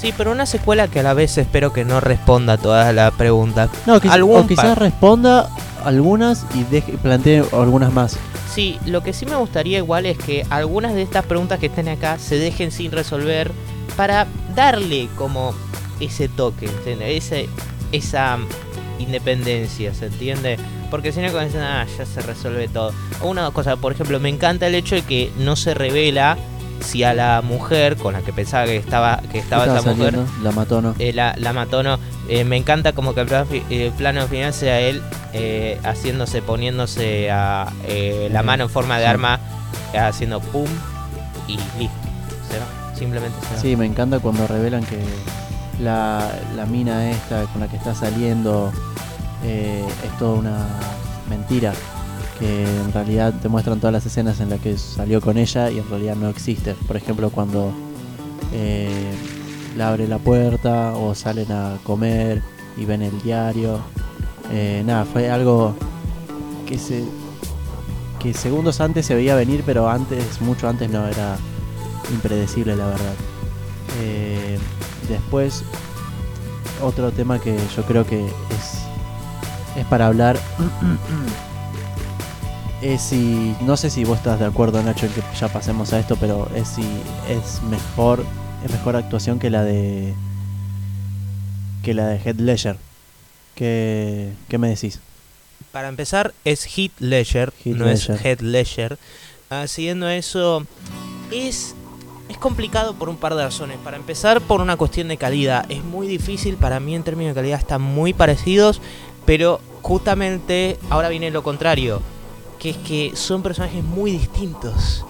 Sí, pero una secuela que a la vez espero que no responda a todas las preguntas. No, Algún o quizás responda algunas y deje, plantee algunas más. Sí, lo que sí me gustaría igual es que algunas de estas preguntas que estén acá se dejen sin resolver para darle como ese toque. Ese, esa independencia, ¿se entiende? Porque si no, eso, ah, ya se resuelve todo. O una cosas, por ejemplo, me encanta el hecho de que no se revela si a la mujer con la que pensaba que estaba que estaba, esa mujer la mató no. eh, la, la mató no Eh, me encanta como que el plano, fi- plano final sea él eh, haciéndose poniéndose a, la mano en forma de sí. arma haciendo pum y listo se va simplemente se va Sí, me encanta cuando revelan que la, la mina esta con la que está saliendo es toda una mentira. Que en realidad te muestran todas las escenas en las que salió con ella y en realidad no existe. Por ejemplo, cuando eh, abre la puerta o salen a comer y ven el diario. Eh, nada, fue algo que se que segundos antes se veía venir, pero antes, mucho antes no era impredecible la verdad. Eh, después, otro tema que yo creo que es, es para hablar es si, no sé si vos estás de acuerdo Nacho en que ya pasemos a esto, pero es si es mejor, es mejor actuación que la de que la de Heath Ledger. ¿Qué, qué me decís? Para empezar, es Heath Ledger, Heath no es. Heath Ledger. Ah, siguiendo eso, es, es complicado por un par de razones. Para empezar, por una cuestión de calidad. Es muy difícil, para mí en términos de calidad están muy parecidos, pero justamente ahora viene lo contrario, que es que son personajes muy distintos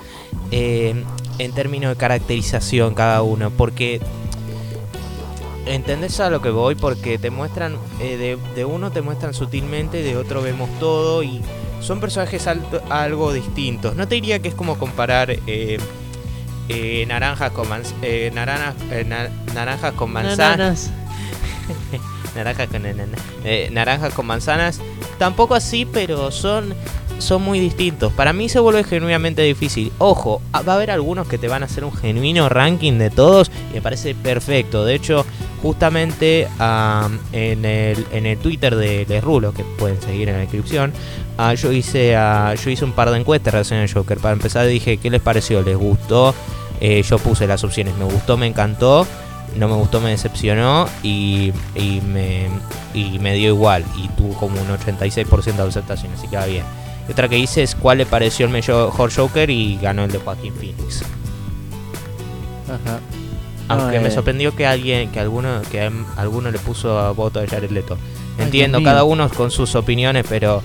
eh, en términos de caracterización cada uno, porque... ¿Entendés a lo que voy? Porque te muestran, eh, de, de uno te muestran sutilmente, de otro vemos todo y son personajes alto- algo distintos. No te diría que es como comparar eh, eh, naranjas con manz- eh, narana- eh, na- naranjas con manzanas. Eh, naranjas con manzanas. Tampoco así, pero son, son muy distintos. Para mí se vuelve genuinamente difícil. Ojo, ah, va a haber algunos que te van a hacer un genuino ranking de todos y me parece perfecto. De hecho, justamente en, el, en el Twitter de Les Rulo, que pueden seguir en la descripción, ah, yo, hice, ah, yo hice un par de encuestas relacionadas al Joker. Para empezar dije, ¿qué les pareció? ¿Les gustó? Eh, yo puse las opciones, me gustó, me encantó, no me gustó, me decepcionó y, y me, y me dio igual. Y tuvo como un 86% de aceptación, así que va bien. Y otra que hice es cuál le pareció el mejor Joker y ganó el de Joaquín Phoenix. Ajá. Aunque No, me eh, sorprendió que alguien, que alguno, que alguno le puso a voto a Jared Leto. Entiendo, cada uno con sus opiniones, pero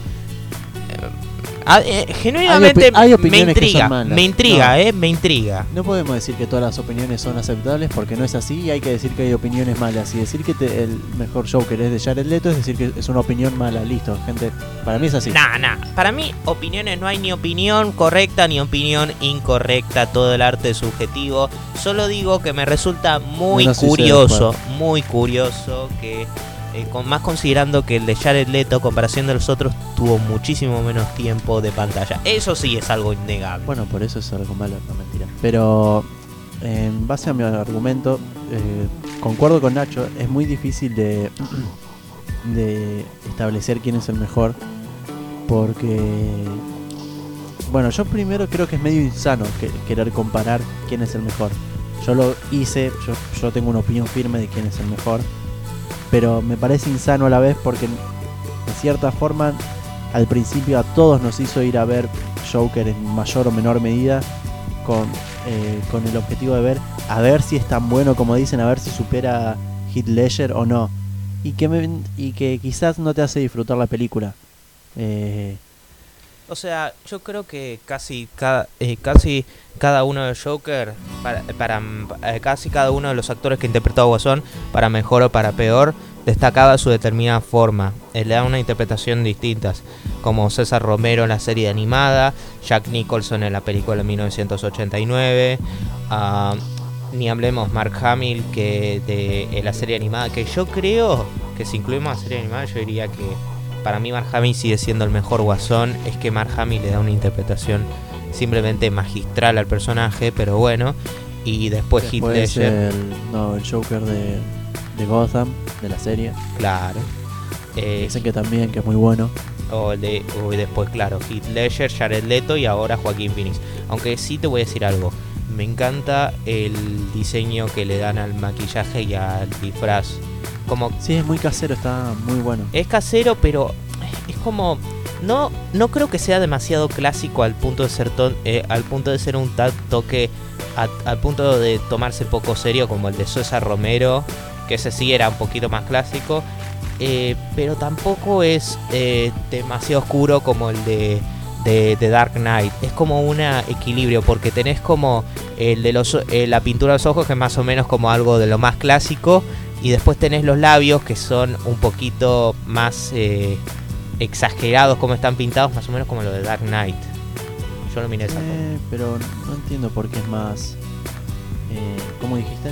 ah, eh, genuinamente Hay opi- hay me intriga, me intriga, No. eh, me intriga. No podemos decir que todas las opiniones son aceptables porque no es así y hay que decir que hay opiniones malas. Y decir que te- el mejor Joker es de Jared Leto es decir que es una opinión mala. Listo, gente. Para mí es así. Nah, nah. Para mí, opiniones no hay ni opinión correcta ni opinión incorrecta. Todo el arte es subjetivo. Solo digo que me resulta muy curioso, muy curioso que. Eh, con, más considerando que el de Jared Leto, comparación de los otros, tuvo muchísimo menos tiempo de pantalla. Eso sí es algo innegable. Bueno, por eso es algo malo, no mentira. Pero en base a mi argumento, eh, concuerdo con Nacho, es muy difícil de, de establecer quién es el mejor. Porque, bueno, yo primero creo que es medio insano que- querer comparar quién es el mejor. Yo lo hice, yo, yo tengo una opinión firme de quién es el mejor. Pero me parece insano a la vez porque, de cierta forma, al principio a todos nos hizo ir a ver Joker en mayor o menor medida con, eh, con el objetivo de ver a ver si es tan bueno como dicen, a ver si supera Heath o no. Y que, me- y que quizás no te hace disfrutar la película. Eh, O sea, yo creo que casi cada, eh, casi cada uno de Joker, para, eh, casi cada uno de los actores que interpretó a Guasón, para mejor o para peor, destacaba su determinada forma. Eh, le da una interpretación distintas, como César Romero en la serie animada, Jack Nicholson en la película de 1989, ah, ni hablemos Mark Hamill que de la serie animada, que yo creo que si incluimos la serie animada, yo diría que para mí Mark Hamill sigue siendo el mejor guasón. Es que Mark Hamill le da una interpretación simplemente magistral al personaje, pero bueno. Y después, Heath después Ledger, el, no, el Joker de, de Gotham, de la serie. claro. Eh, Dicen que también, que es muy bueno. o, de, o después, claro, Heath Ledger, Jared Leto y ahora Joaquín Phoenix. Aunque sí te voy a decir algo. Me encanta el diseño que le dan al maquillaje y al disfraz. Como Sí, es muy casero, está muy bueno. Es casero, pero es como no no creo que sea demasiado clásico al punto de ser ton- eh, al punto de ser un toque a- al punto de tomarse poco serio como el de César Romero, que ese sí era un poquito más clásico, eh, pero tampoco es eh, demasiado oscuro como el de, de, de Dark Knight. Es como un equilibrio, porque tenés como el de los, eh, la pintura de los ojos, que es más o menos como algo de lo más clásico, y después tenés los labios, que son un poquito más eh, exagerados como están pintados, más o menos como lo de Dark Knight. Yo lo miré esa forma. Eh, pero no entiendo por qué es más. Eh, ¿Cómo dijiste?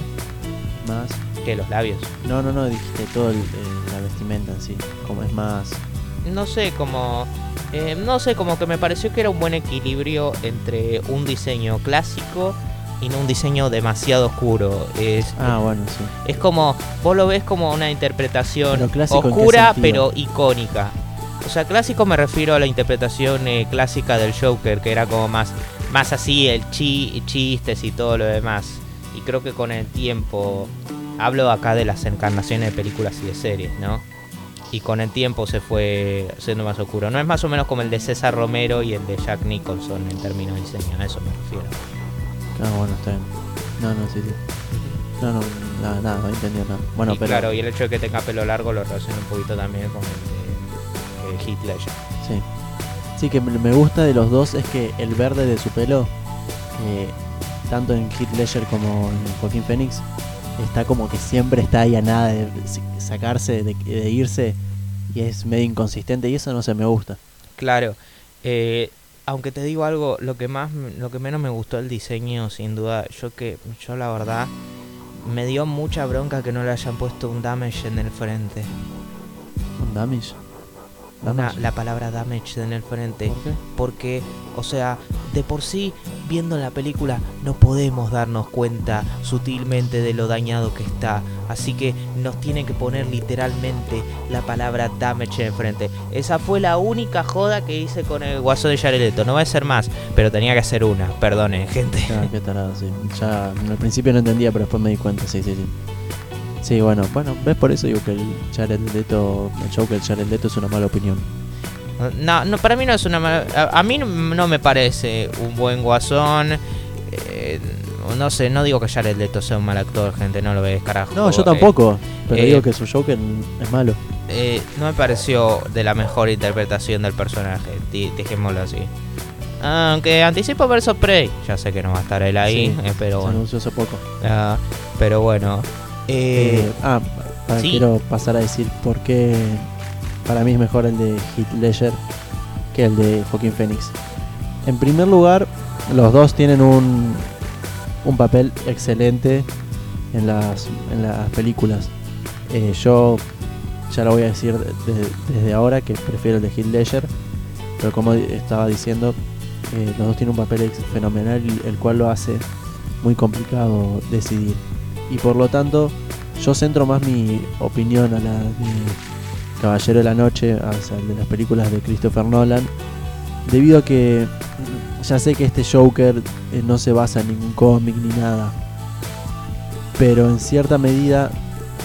Más. que los labios. No, no, no, dijiste todo el- el- la vestimenta en sí. Como es más. No sé, como... eh, no sé, como que me pareció que era un buen equilibrio entre un diseño clásico y no un diseño demasiado oscuro. Es, Ah, bueno, sí. es como, vos lo ves como una interpretación Pero clásico, ¿en qué oscura pero icónica. O sea, clásico me refiero a la interpretación eh, clásica del Joker, que era como más, más así, el chi, chistes y todo lo demás. Y creo que con el tiempo, hablo acá de las encarnaciones de películas y de series, ¿no? Y con el tiempo se fue siendo más oscuro. No es más o menos como el de César Romero y el de Jack Nicholson en términos de diseño, a eso me refiero. Ah, bueno, está bien. No, no, sí, sí. No, no, nada, nada, no entendí nada. Bueno, y pero. claro, y el hecho de que tenga pelo largo lo relaciona un poquito también con el de Heath Ledger. Sí. Sí, que me gusta de los dos es que el verde de su pelo, eh, tanto en Heath Ledger como en Joaquín Phoenix, está como que siempre está ahí a nada de sacarse, de, de irse, y es medio inconsistente, y eso no se me gusta. Claro, eh, aunque te digo algo, lo que más, lo que menos me gustó el diseño, sin duda, yo que, yo la verdad, me dio mucha bronca que no le hayan puesto un damage en el frente. ¿Un damage? Una- la palabra damage en el frente. ¿Por qué? Porque, o sea, de por sí, viendo la película, no podemos darnos cuenta sutilmente de lo dañado que está. Así que nos tienen que poner literalmente la palabra damage en frente. Esa fue la única joda que hice con el guaso de Jared Leto. No va a ser más, pero tenía que hacer una. Perdonen, gente. Claro, qué tarado, sí. Ya al principio no entendía, pero después me di cuenta, sí, sí, sí. Sí, bueno, bueno, ves por eso digo que el Jared Leto, el Jared Leto es una mala opinión. No, no, para mí no es una mala... A, a mí no- me parece un buen guasón. Eh, no sé, no digo que Jared Leto sea un mal actor, gente, no lo ves, carajo. No, yo Eh, tampoco, pero eh, digo que su Joker es malo. eh, no me pareció de la mejor interpretación del personaje, dejémoslo así. Aunque anticipo versus Prey, ya sé que no va a estar él ahí, Sí, pero Se bueno. anunció hace poco. Ah, pero bueno. Eh, Eh, ah, para- sí. quiero pasar a decir por qué para mí es mejor el de Heath Ledger que el de Joaquín Phoenix. En primer lugar, los dos tienen un, un papel excelente en las, en las películas. Eh, yo ya lo voy a decir de- de- desde ahora que prefiero el de Heath Ledger, pero como estaba diciendo, eh, los dos tienen un papel fenomenal, y el cual lo hace muy complicado decidir. Y por lo tanto, yo centro más mi opinión a la de Caballero de la Noche, sea, de las películas de Christopher Nolan, debido a que ya sé que este Joker eh, no se basa en ningún cómic ni nada, pero en cierta medida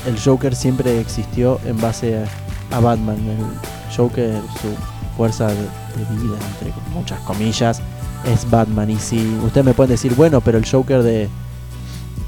el Joker siempre existió en base a, a Batman. El Joker, su fuerza de, de vida, entre muchas comillas, es Batman. Y si ustedes me pueden decir, bueno, pero el Joker de,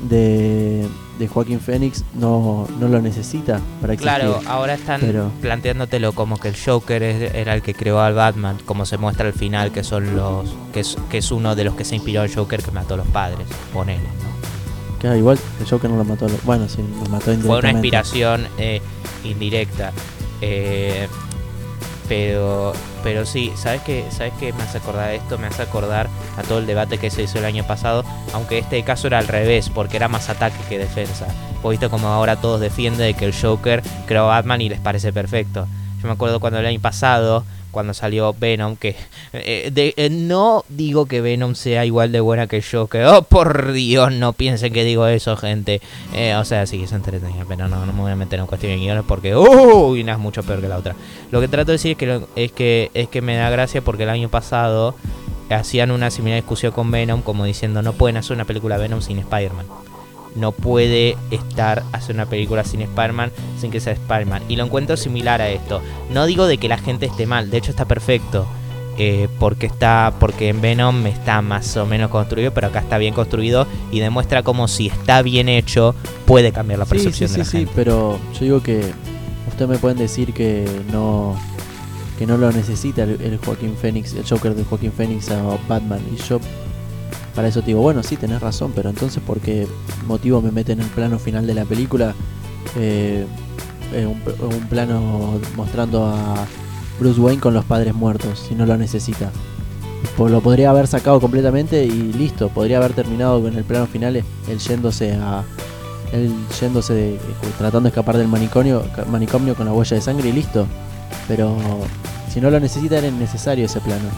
de, de Joaquín Phoenix no, no lo necesita para existir. Claro, ahora están Pero- planteándotelo como que el Joker es- era el que creó al Batman, como se muestra al final que son los que es, que es uno de los que se inspiró el Joker que mató a los padres, ponele, ¿no? Claro, igual el Joker no lo mató. Bueno, sí, lo mató Fue una indirectamente. inspiración eh, indirecta. Eh, pero pero sí, ¿sabes qué? ¿Sabes qué me hace acordar de esto? Me hace acordar a todo el debate que se hizo el año pasado, aunque este caso era al revés, porque era más ataque que defensa. Viste como ahora todos defienden de que el Joker creó a Batman y les parece perfecto. Yo me acuerdo cuando el año pasado, cuando salió Venom, que eh, de- eh, no digo que Venom sea igual de buena que Joker. Oh, por Dios, no piensen que digo eso, gente. Eh, o sea, sí, es entretenida, pero no, no me voy a meter en cuestión de guiones porque, una es mucho peor que la otra. Lo que trato de decir es que, lo- es que, es que me da gracia porque el año pasado hacían una similar discusión con Venom, como diciendo, no pueden hacer una película Venom sin Spider-Man. No puede estar hacer una película sin Spider-Man sin que sea Spider-Man. Y lo encuentro similar a esto. No digo de que la gente esté mal, de hecho está perfecto. eh, porque está porque en Venom está más o menos construido, pero acá está bien construido y demuestra como si está bien hecho puede cambiar la Sí, percepción sí, de sí, la sí, gente. pero yo digo que ustedes me pueden decir que no que no lo necesita el, el Joaquín Phoenix, el Joker de Joaquín Phoenix a Batman y yo para eso te digo, bueno, sí, tenés razón, pero entonces ¿por qué motivo me meten en el plano final de la película eh, eh, un, plano mostrando a Bruce Wayne con los padres muertos si no lo necesita? Pues lo podría haber sacado completamente y listo, podría haber terminado con el plano final él yéndose a él yéndose de- eh, tratando de escapar del manicomio, manicomio con la huella de sangre y listo. Pero si no lo necesita era innecesario ese plano.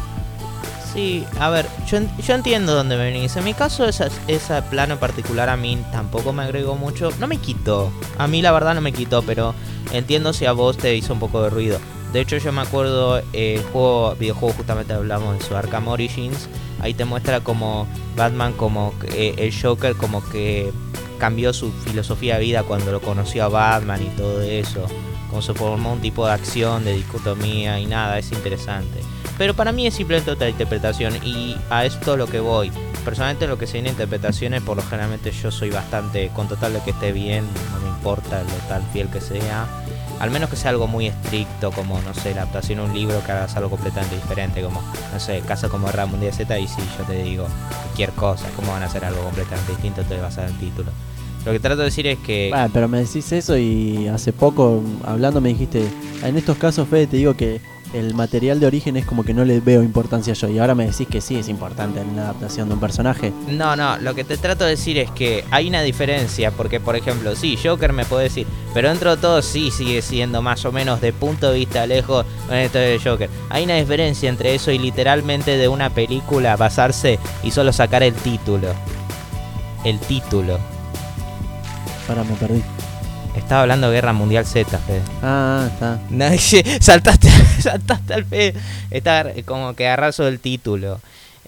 Sí, a ver, yo, yo entiendo dónde venís. En mi caso, esa, ese plano particular a mí tampoco me agregó mucho. No me quitó. A mí la verdad no me quitó, pero entiendo si a vos te hizo un poco de ruido. De hecho, yo me acuerdo, eh, el juego, videojuego justamente hablamos de su Arkham Origins. Ahí te muestra como Batman, como eh, el Joker, como que cambió su filosofía de vida cuando lo conoció a Batman y todo eso. Como se formó un tipo de acción, de dicotomía y nada, es interesante. Pero para mí es simplemente otra interpretación y a esto lo que voy. Personalmente lo que se viene interpretaciones, por lo generalmente yo soy bastante, con total de que esté bien, no me importa lo tan fiel que sea. Al menos que sea algo muy estricto, como, no sé, la adaptación de un libro que hagas algo completamente diferente, como, no sé, Casa como Guerra Mundial Z, y sí, yo te digo, cualquier cosa, ¿cómo van a hacer algo completamente distinto? Te vas a dar el título. Lo que trato de decir es que... Ah, pero me decís eso y hace poco hablando me dijiste, en estos casos Fede te digo que el material de origen es como que no le veo importancia yo y ahora me decís que sí es importante en la adaptación de un personaje. No, no, lo que te trato de decir es que hay una diferencia, porque por ejemplo, sí, Joker me puede decir, pero dentro de todo sí sigue siendo más o menos de punto de vista lejos con esto de Joker. Hay una diferencia entre eso y literalmente de una película basarse y solo sacar el título. El título. Ahora me perdí. Estaba hablando de Guerra Mundial Z, Fede. Ah, está. No, saltaste, saltaste al Fede. Está como que agarrazo el título.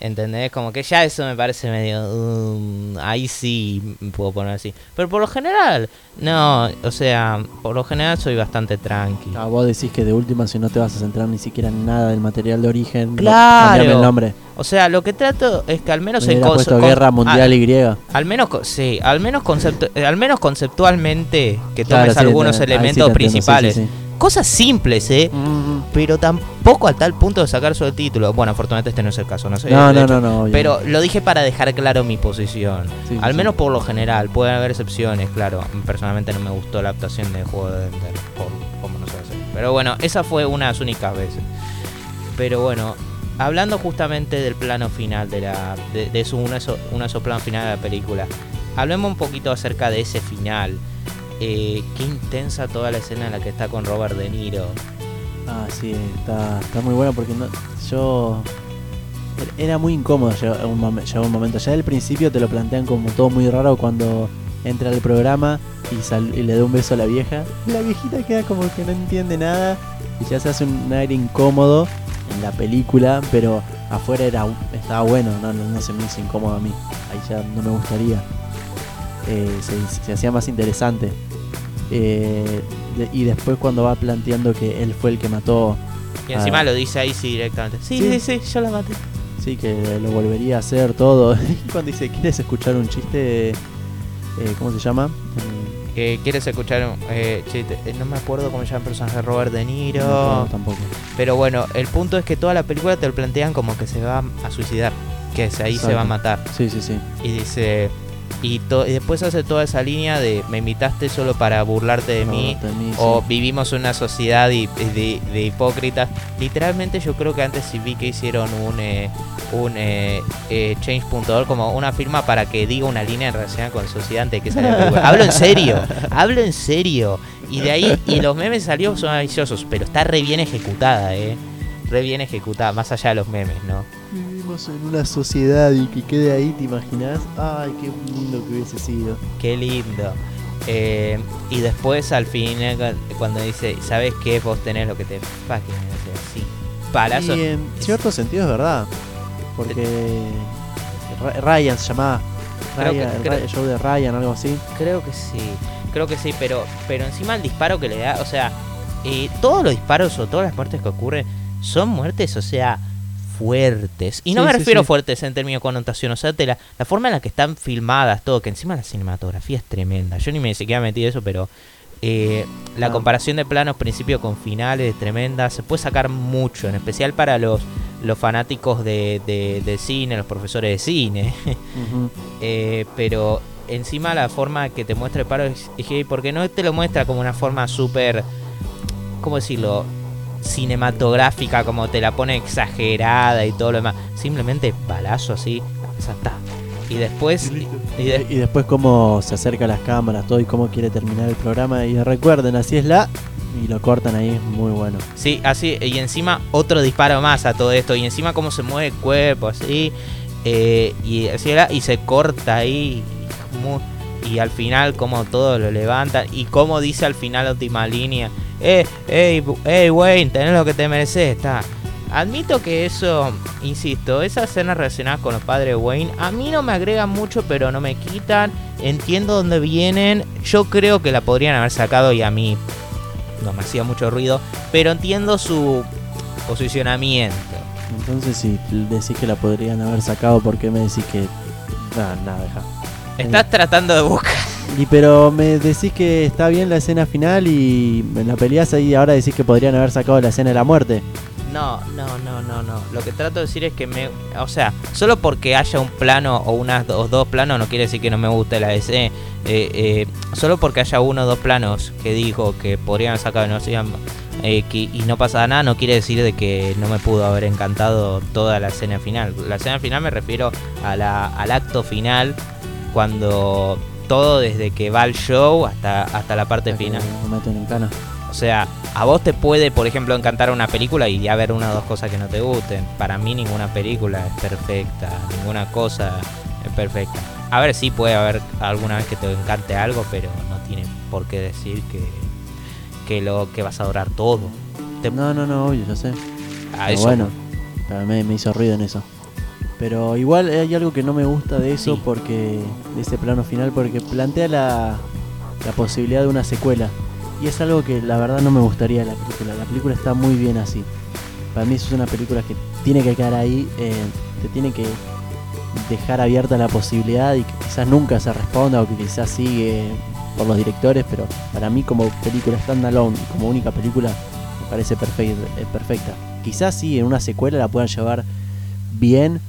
¿Entendés? Como que ya eso me parece medio... um, ahí sí puedo poner así. Pero por lo general, no. O sea, por lo general soy bastante tranqui. Ah, vos decís que de última si no te vas a centrar ni siquiera en nada del material de origen, no- Claro. cambiame el nombre. O sea, lo que trato es que al menos Me en puesto Guerra Mundial ah, Y. Al menos, sí, al menos, conceptu- eh, al menos conceptualmente que Claro, tomes sí, algunos sí elementos te entiendo, sí, principales. sí, sí. Cosas simples, ¿eh? Mm, Pero tampoco a tal punto de sacar su título. Bueno, afortunadamente este no es el caso, no sé. No, no, no. Pero lo dije para dejar claro mi posición. Sí, Al menos sí. por lo general, pueden haber excepciones, claro. Personalmente no me gustó la adaptación del juego de Ender, por cómo no se hace. Pero bueno, esa fue una de las únicas veces. Pero bueno, hablando justamente del plano final de la. de, de su planos finales de la película. Hablemos un poquito acerca de ese final. Eh, qué intensa toda la escena en la que está con Robert De Niro. Ah, sí, está, está muy bueno porque yo. er- Era muy incómodo llegó un, momento. Ya al principio te lo plantean como todo muy raro cuando entra al programa y, le da un beso a la vieja. La viejita queda como que no entiende nada y ya se hace un aire incómodo en la película, pero afuera era estaba bueno, no, no, no se me hizo incómodo a mí. Ahí ya no me gustaría. Eh, se, se hacía más interesante. Eh, de- y después cuando va planteando que él fue el que mató Y encima lo dice ahí sí directamente. Sí, Sí. sí, sí, yo la maté. Sí, que lo volvería a hacer todo. Y cuando dice, ¿quieres escuchar un chiste? Eh, ¿Cómo se llama? Eh, ¿Quieres escuchar un eh, chiste? No me acuerdo cómo se llama el personaje Robert De no Niro. acuerdo tampoco. Pero bueno, el punto es que toda la película te lo plantean como que se va a suicidar. Que ahí se va a matar. Sí, sí, sí. Y dice. Y, to- y después hace toda esa línea de me invitaste solo para burlarte de mí. No, de mí, O sí. vivimos en una sociedad de, de- de hipócritas. Literalmente yo creo que antes sí vi que hicieron un, eh, un eh, eh, change.org como una firma para que diga una línea en relación con sociedad antes de que salga. Hablo en serio, hablo en serio. Y de ahí, y los memes salió son maravillosos, pero está re bien ejecutada, eh. Re bien ejecutada, más allá de los memes, ¿no? Vivimos en una sociedad y que quede ahí, ¿te imaginas? Ay, qué lindo que hubiese sido. Qué lindo. Eh, y después al fin, eh, cu- cuando dice, ¿sabes qué? Vos tenés lo que te fucking hace así. Palazo. Y en cierto sentido es verdad. Porque Ryan se llamaba. Creo que- Ryan, creo- el show de Ryan, algo así. Creo que sí, creo que sí, pero, pero encima el disparo que le da, o sea, eh, todos los disparos o todas las muertes que ocurren son muertes, o sea, fuertes. Y no Sí, me refiero sí. fuertes en términos de connotación, o sea, te la, la forma en la que están filmadas, todo, que encima la cinematografía es tremenda. Yo ni me siquiera metí eso, pero eh, la Ah. comparación de planos principio con finales es tremenda. Se puede sacar mucho, en especial para los, los fanáticos de, de- de cine, los profesores de cine. Eh, pero encima la forma que te muestra el paro es, es porque no te lo muestra como una forma súper, ¿cómo decirlo? Cinematográfica, como te la pone exagerada y todo lo demás. Simplemente palazo así, ya está. Y después... y de- Y después cómo se acerca a las cámaras, todo y cómo quiere terminar el programa. Y recuerden, así es la. Y lo cortan ahí, es muy bueno. Sí, así, y encima otro disparo más a todo esto, y encima cómo se mueve el cuerpo, así, eh, y así era, y se corta ahí, y, mu- y al final como todo lo levanta, y como dice al final la última línea, eh, hey, Wayne, tenés lo que te mereces, está. Admito que eso, insisto, esas escenas relacionadas con los padres de Wayne, a mí no me agregan mucho, pero no me quitan, entiendo dónde vienen, yo creo que la podrían haber sacado y a mí no me hacía mucho ruido, pero entiendo su posicionamiento. Entonces, si decís que la podrían haber sacado, ¿por qué me decís que.? Nada, nada, deja. Estás tratando de buscar. Y pero me decís que está bien la escena final y en la peleas ahí ahora decís que podrían haber sacado la escena de la muerte. No, no, no, no, no. Lo que trato de decir es que me. O sea, solo porque haya un plano o unas o dos planos no quiere decir que no me guste la DC. Eh, eh, solo porque haya uno o dos planos que dijo que podrían y no eh, y no pasa nada, no quiere decir de que no me pudo haber encantado toda la escena final. La escena final me refiero a la, al acto final, cuando todo desde que va el show hasta, hasta la parte Hasta final. lo meten en cana. O sea, a vos te puede, por ejemplo, encantar una película y haber una o dos cosas que no te gusten. Para mí ninguna película es perfecta, ninguna cosa es perfecta. A ver, sí puede haber alguna vez que te encante algo, pero no tiene por qué decir que, que lo que vas a adorar todo. Te- No, no, no, obvio, yo sé. a Pero eso- bueno, pero me, me hizo ruido en eso. Pero igual hay algo que no me gusta de eso Sí. porque de ese plano final porque plantea la, la posibilidad de una secuela y es algo que la verdad no me gustaría de la película. La película está muy bien así. Para mí eso es una película que tiene que quedar ahí, eh, te tiene que dejar abierta la posibilidad y que quizás nunca se responda o que quizás sigue por los directores, pero para mí como película standalone y como única película me parece eh, perfecta. Quizás sí en una secuela la puedan llevar bien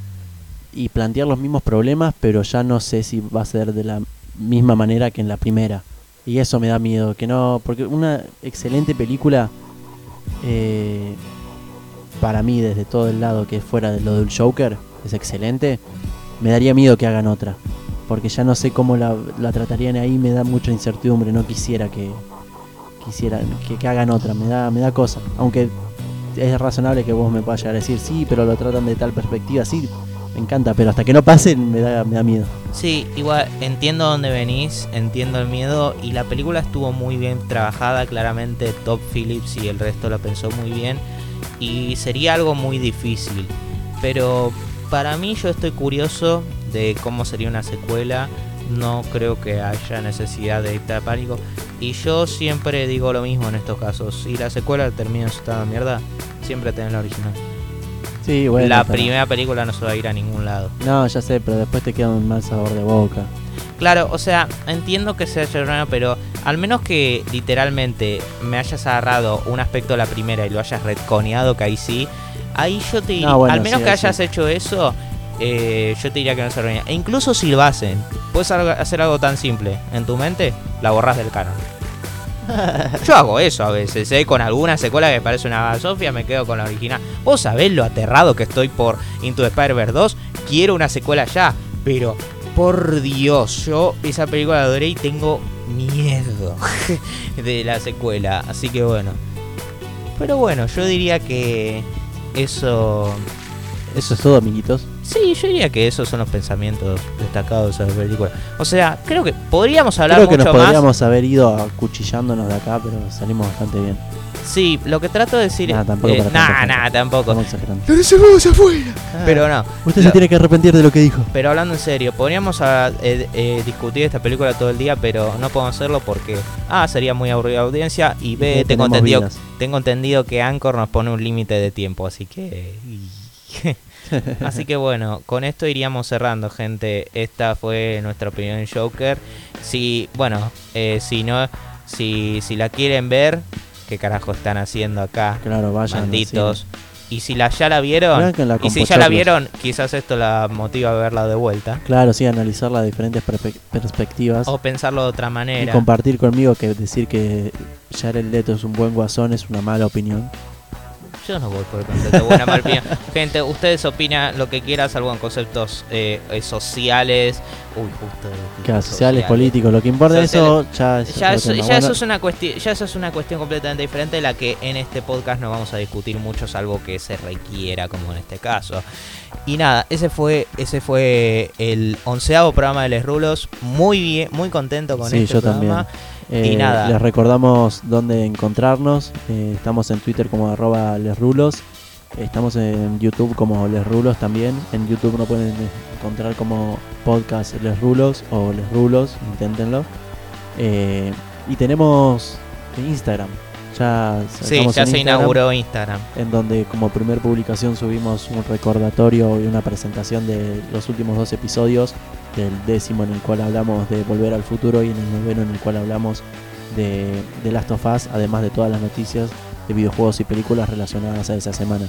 y plantear los mismos problemas, pero ya no sé si va a ser de la misma manera que en la primera. Y eso me da miedo, que no, porque una excelente película eh, para mí desde todo el lado que fuera de lo del Joker es excelente, me daría miedo que hagan otra, porque ya no sé cómo la, la tratarían ahí, me da mucha incertidumbre, no quisiera que quisiera que, que hagan otra, me da me da cosa, aunque es razonable que vos me puedas llegar a decir sí, pero lo tratan de tal perspectiva, sí, me encanta, pero hasta que no pasen me da me da miedo. Sí, igual entiendo dónde venís, entiendo el miedo y la película estuvo muy bien trabajada, claramente Top Phillips y el resto la pensó muy bien y sería algo muy difícil, pero para mí yo estoy curioso de cómo sería una secuela, no creo que haya necesidad de dictar pánico y yo siempre digo lo mismo en estos casos, si la secuela termina estando mierda, siempre tenés la original. Sí, bueno. la pero- primera película no se va a ir a ningún lado. No, ya sé, pero después te queda un mal sabor de boca. Claro, o sea, entiendo que sea Sherman, pero al menos que literalmente me hayas agarrado un aspecto de la primera y lo hayas retconeado, que ahí sí, ahí yo te diría, No, bueno, al menos sí, que hayas sí. hecho eso, eh, yo te diría que no se reunía. E incluso si lo hacen, puedes hacer algo tan simple, en tu mente, la borras del canon. Yo hago eso a veces, ¿eh? con alguna secuela que parece una Sofía, me quedo con la original. Vos sabés lo aterrado que estoy por Into the Spider-Verse 2, quiero una secuela ya, pero por Dios, yo esa película la adoré y tengo miedo de la secuela, así que bueno. Pero bueno, yo diría que eso... Eso es todo, amiguitos. Sí, yo diría que esos son los pensamientos destacados de la película. O sea, creo que podríamos hablar Creo que mucho nos más. podríamos haber ido acuchillándonos de acá, pero salimos bastante bien. Sí, lo que trato de decir Nah, es. tampoco eh, nah, nah, tampoco. Estamos exagerando. Pero no. Usted Lo- se tiene que arrepentir de lo que dijo. Pero hablando en serio, podríamos ah, eh, eh, discutir esta película todo el día, pero no podemos hacerlo porque A, sería muy aburrida la audiencia y B, que tengo entendido, vidas. tengo entendido que Anchor nos pone un límite de tiempo, así que... y- así que bueno, con esto iríamos cerrando, gente. Esta fue nuestra opinión en Joker. Si, bueno, eh, si no, si, si la quieren ver, ¿qué carajo están haciendo acá? Claro, vayan. al Malditos. Y si la ya la vieron, y si ya la vieron, quizás esto la motiva a verla de vuelta. Claro, sí, analizarla de diferentes perspectivas. O pensarlo de otra Y manera. compartir conmigo que decir que Jared Leto es un buen guasón es una mala opinión. Yo no voy por el concepto buena mala opinión. Gente, ustedes opinan lo que quieran, salvo en conceptos eh, eh, sociales. Uy, justo. Que sociales, políticos, lo que importa de eso ya es Ya, eso, tema. ya Bueno, eso es una cuestión, ya eso es una cuestión completamente diferente de la que en este podcast no vamos a discutir mucho, salvo que se requiera, como en este caso. Y nada, ese fue, ese fue el onceavo programa de Les Rulos. Muy bien, muy contento con Sí, este yo programa. Eh, y nada. Les recordamos dónde encontrarnos. Eh, estamos en Twitter como arroba lesrulos. Estamos en YouTube como Les Rulos también. En YouTube no pueden encontrar como podcast Les Rulos o Les Rulos, inténtenlo. Eh, y tenemos Instagram. Ya, Sí, ya se inauguró Instagram. En donde como primer publicación subimos un recordatorio y una presentación de los últimos dos episodios. Del décimo en el cual hablamos de Volver al Futuro y en el noveno en el cual hablamos de, de Last of Us, además de todas las noticias de videojuegos y películas relacionadas a esa semana.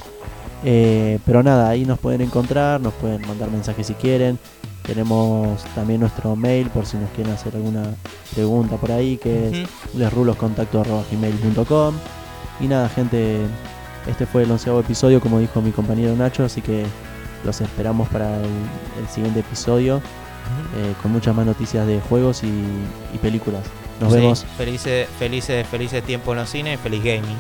Eh, pero nada, ahí nos pueden encontrar, nos pueden mandar mensajes si quieren. Tenemos también nuestro mail por si nos quieren hacer alguna pregunta por ahí, que es Ujú. lesruloscontacto.gmail.com Y nada, gente, este fue el onceavo episodio, como dijo mi compañero Nacho, así que los esperamos para el, el siguiente episodio eh, con muchas más noticias de juegos y, y películas. Nos Sí, vemos. Felices, felices, felices tiempo en los cines, feliz gaming.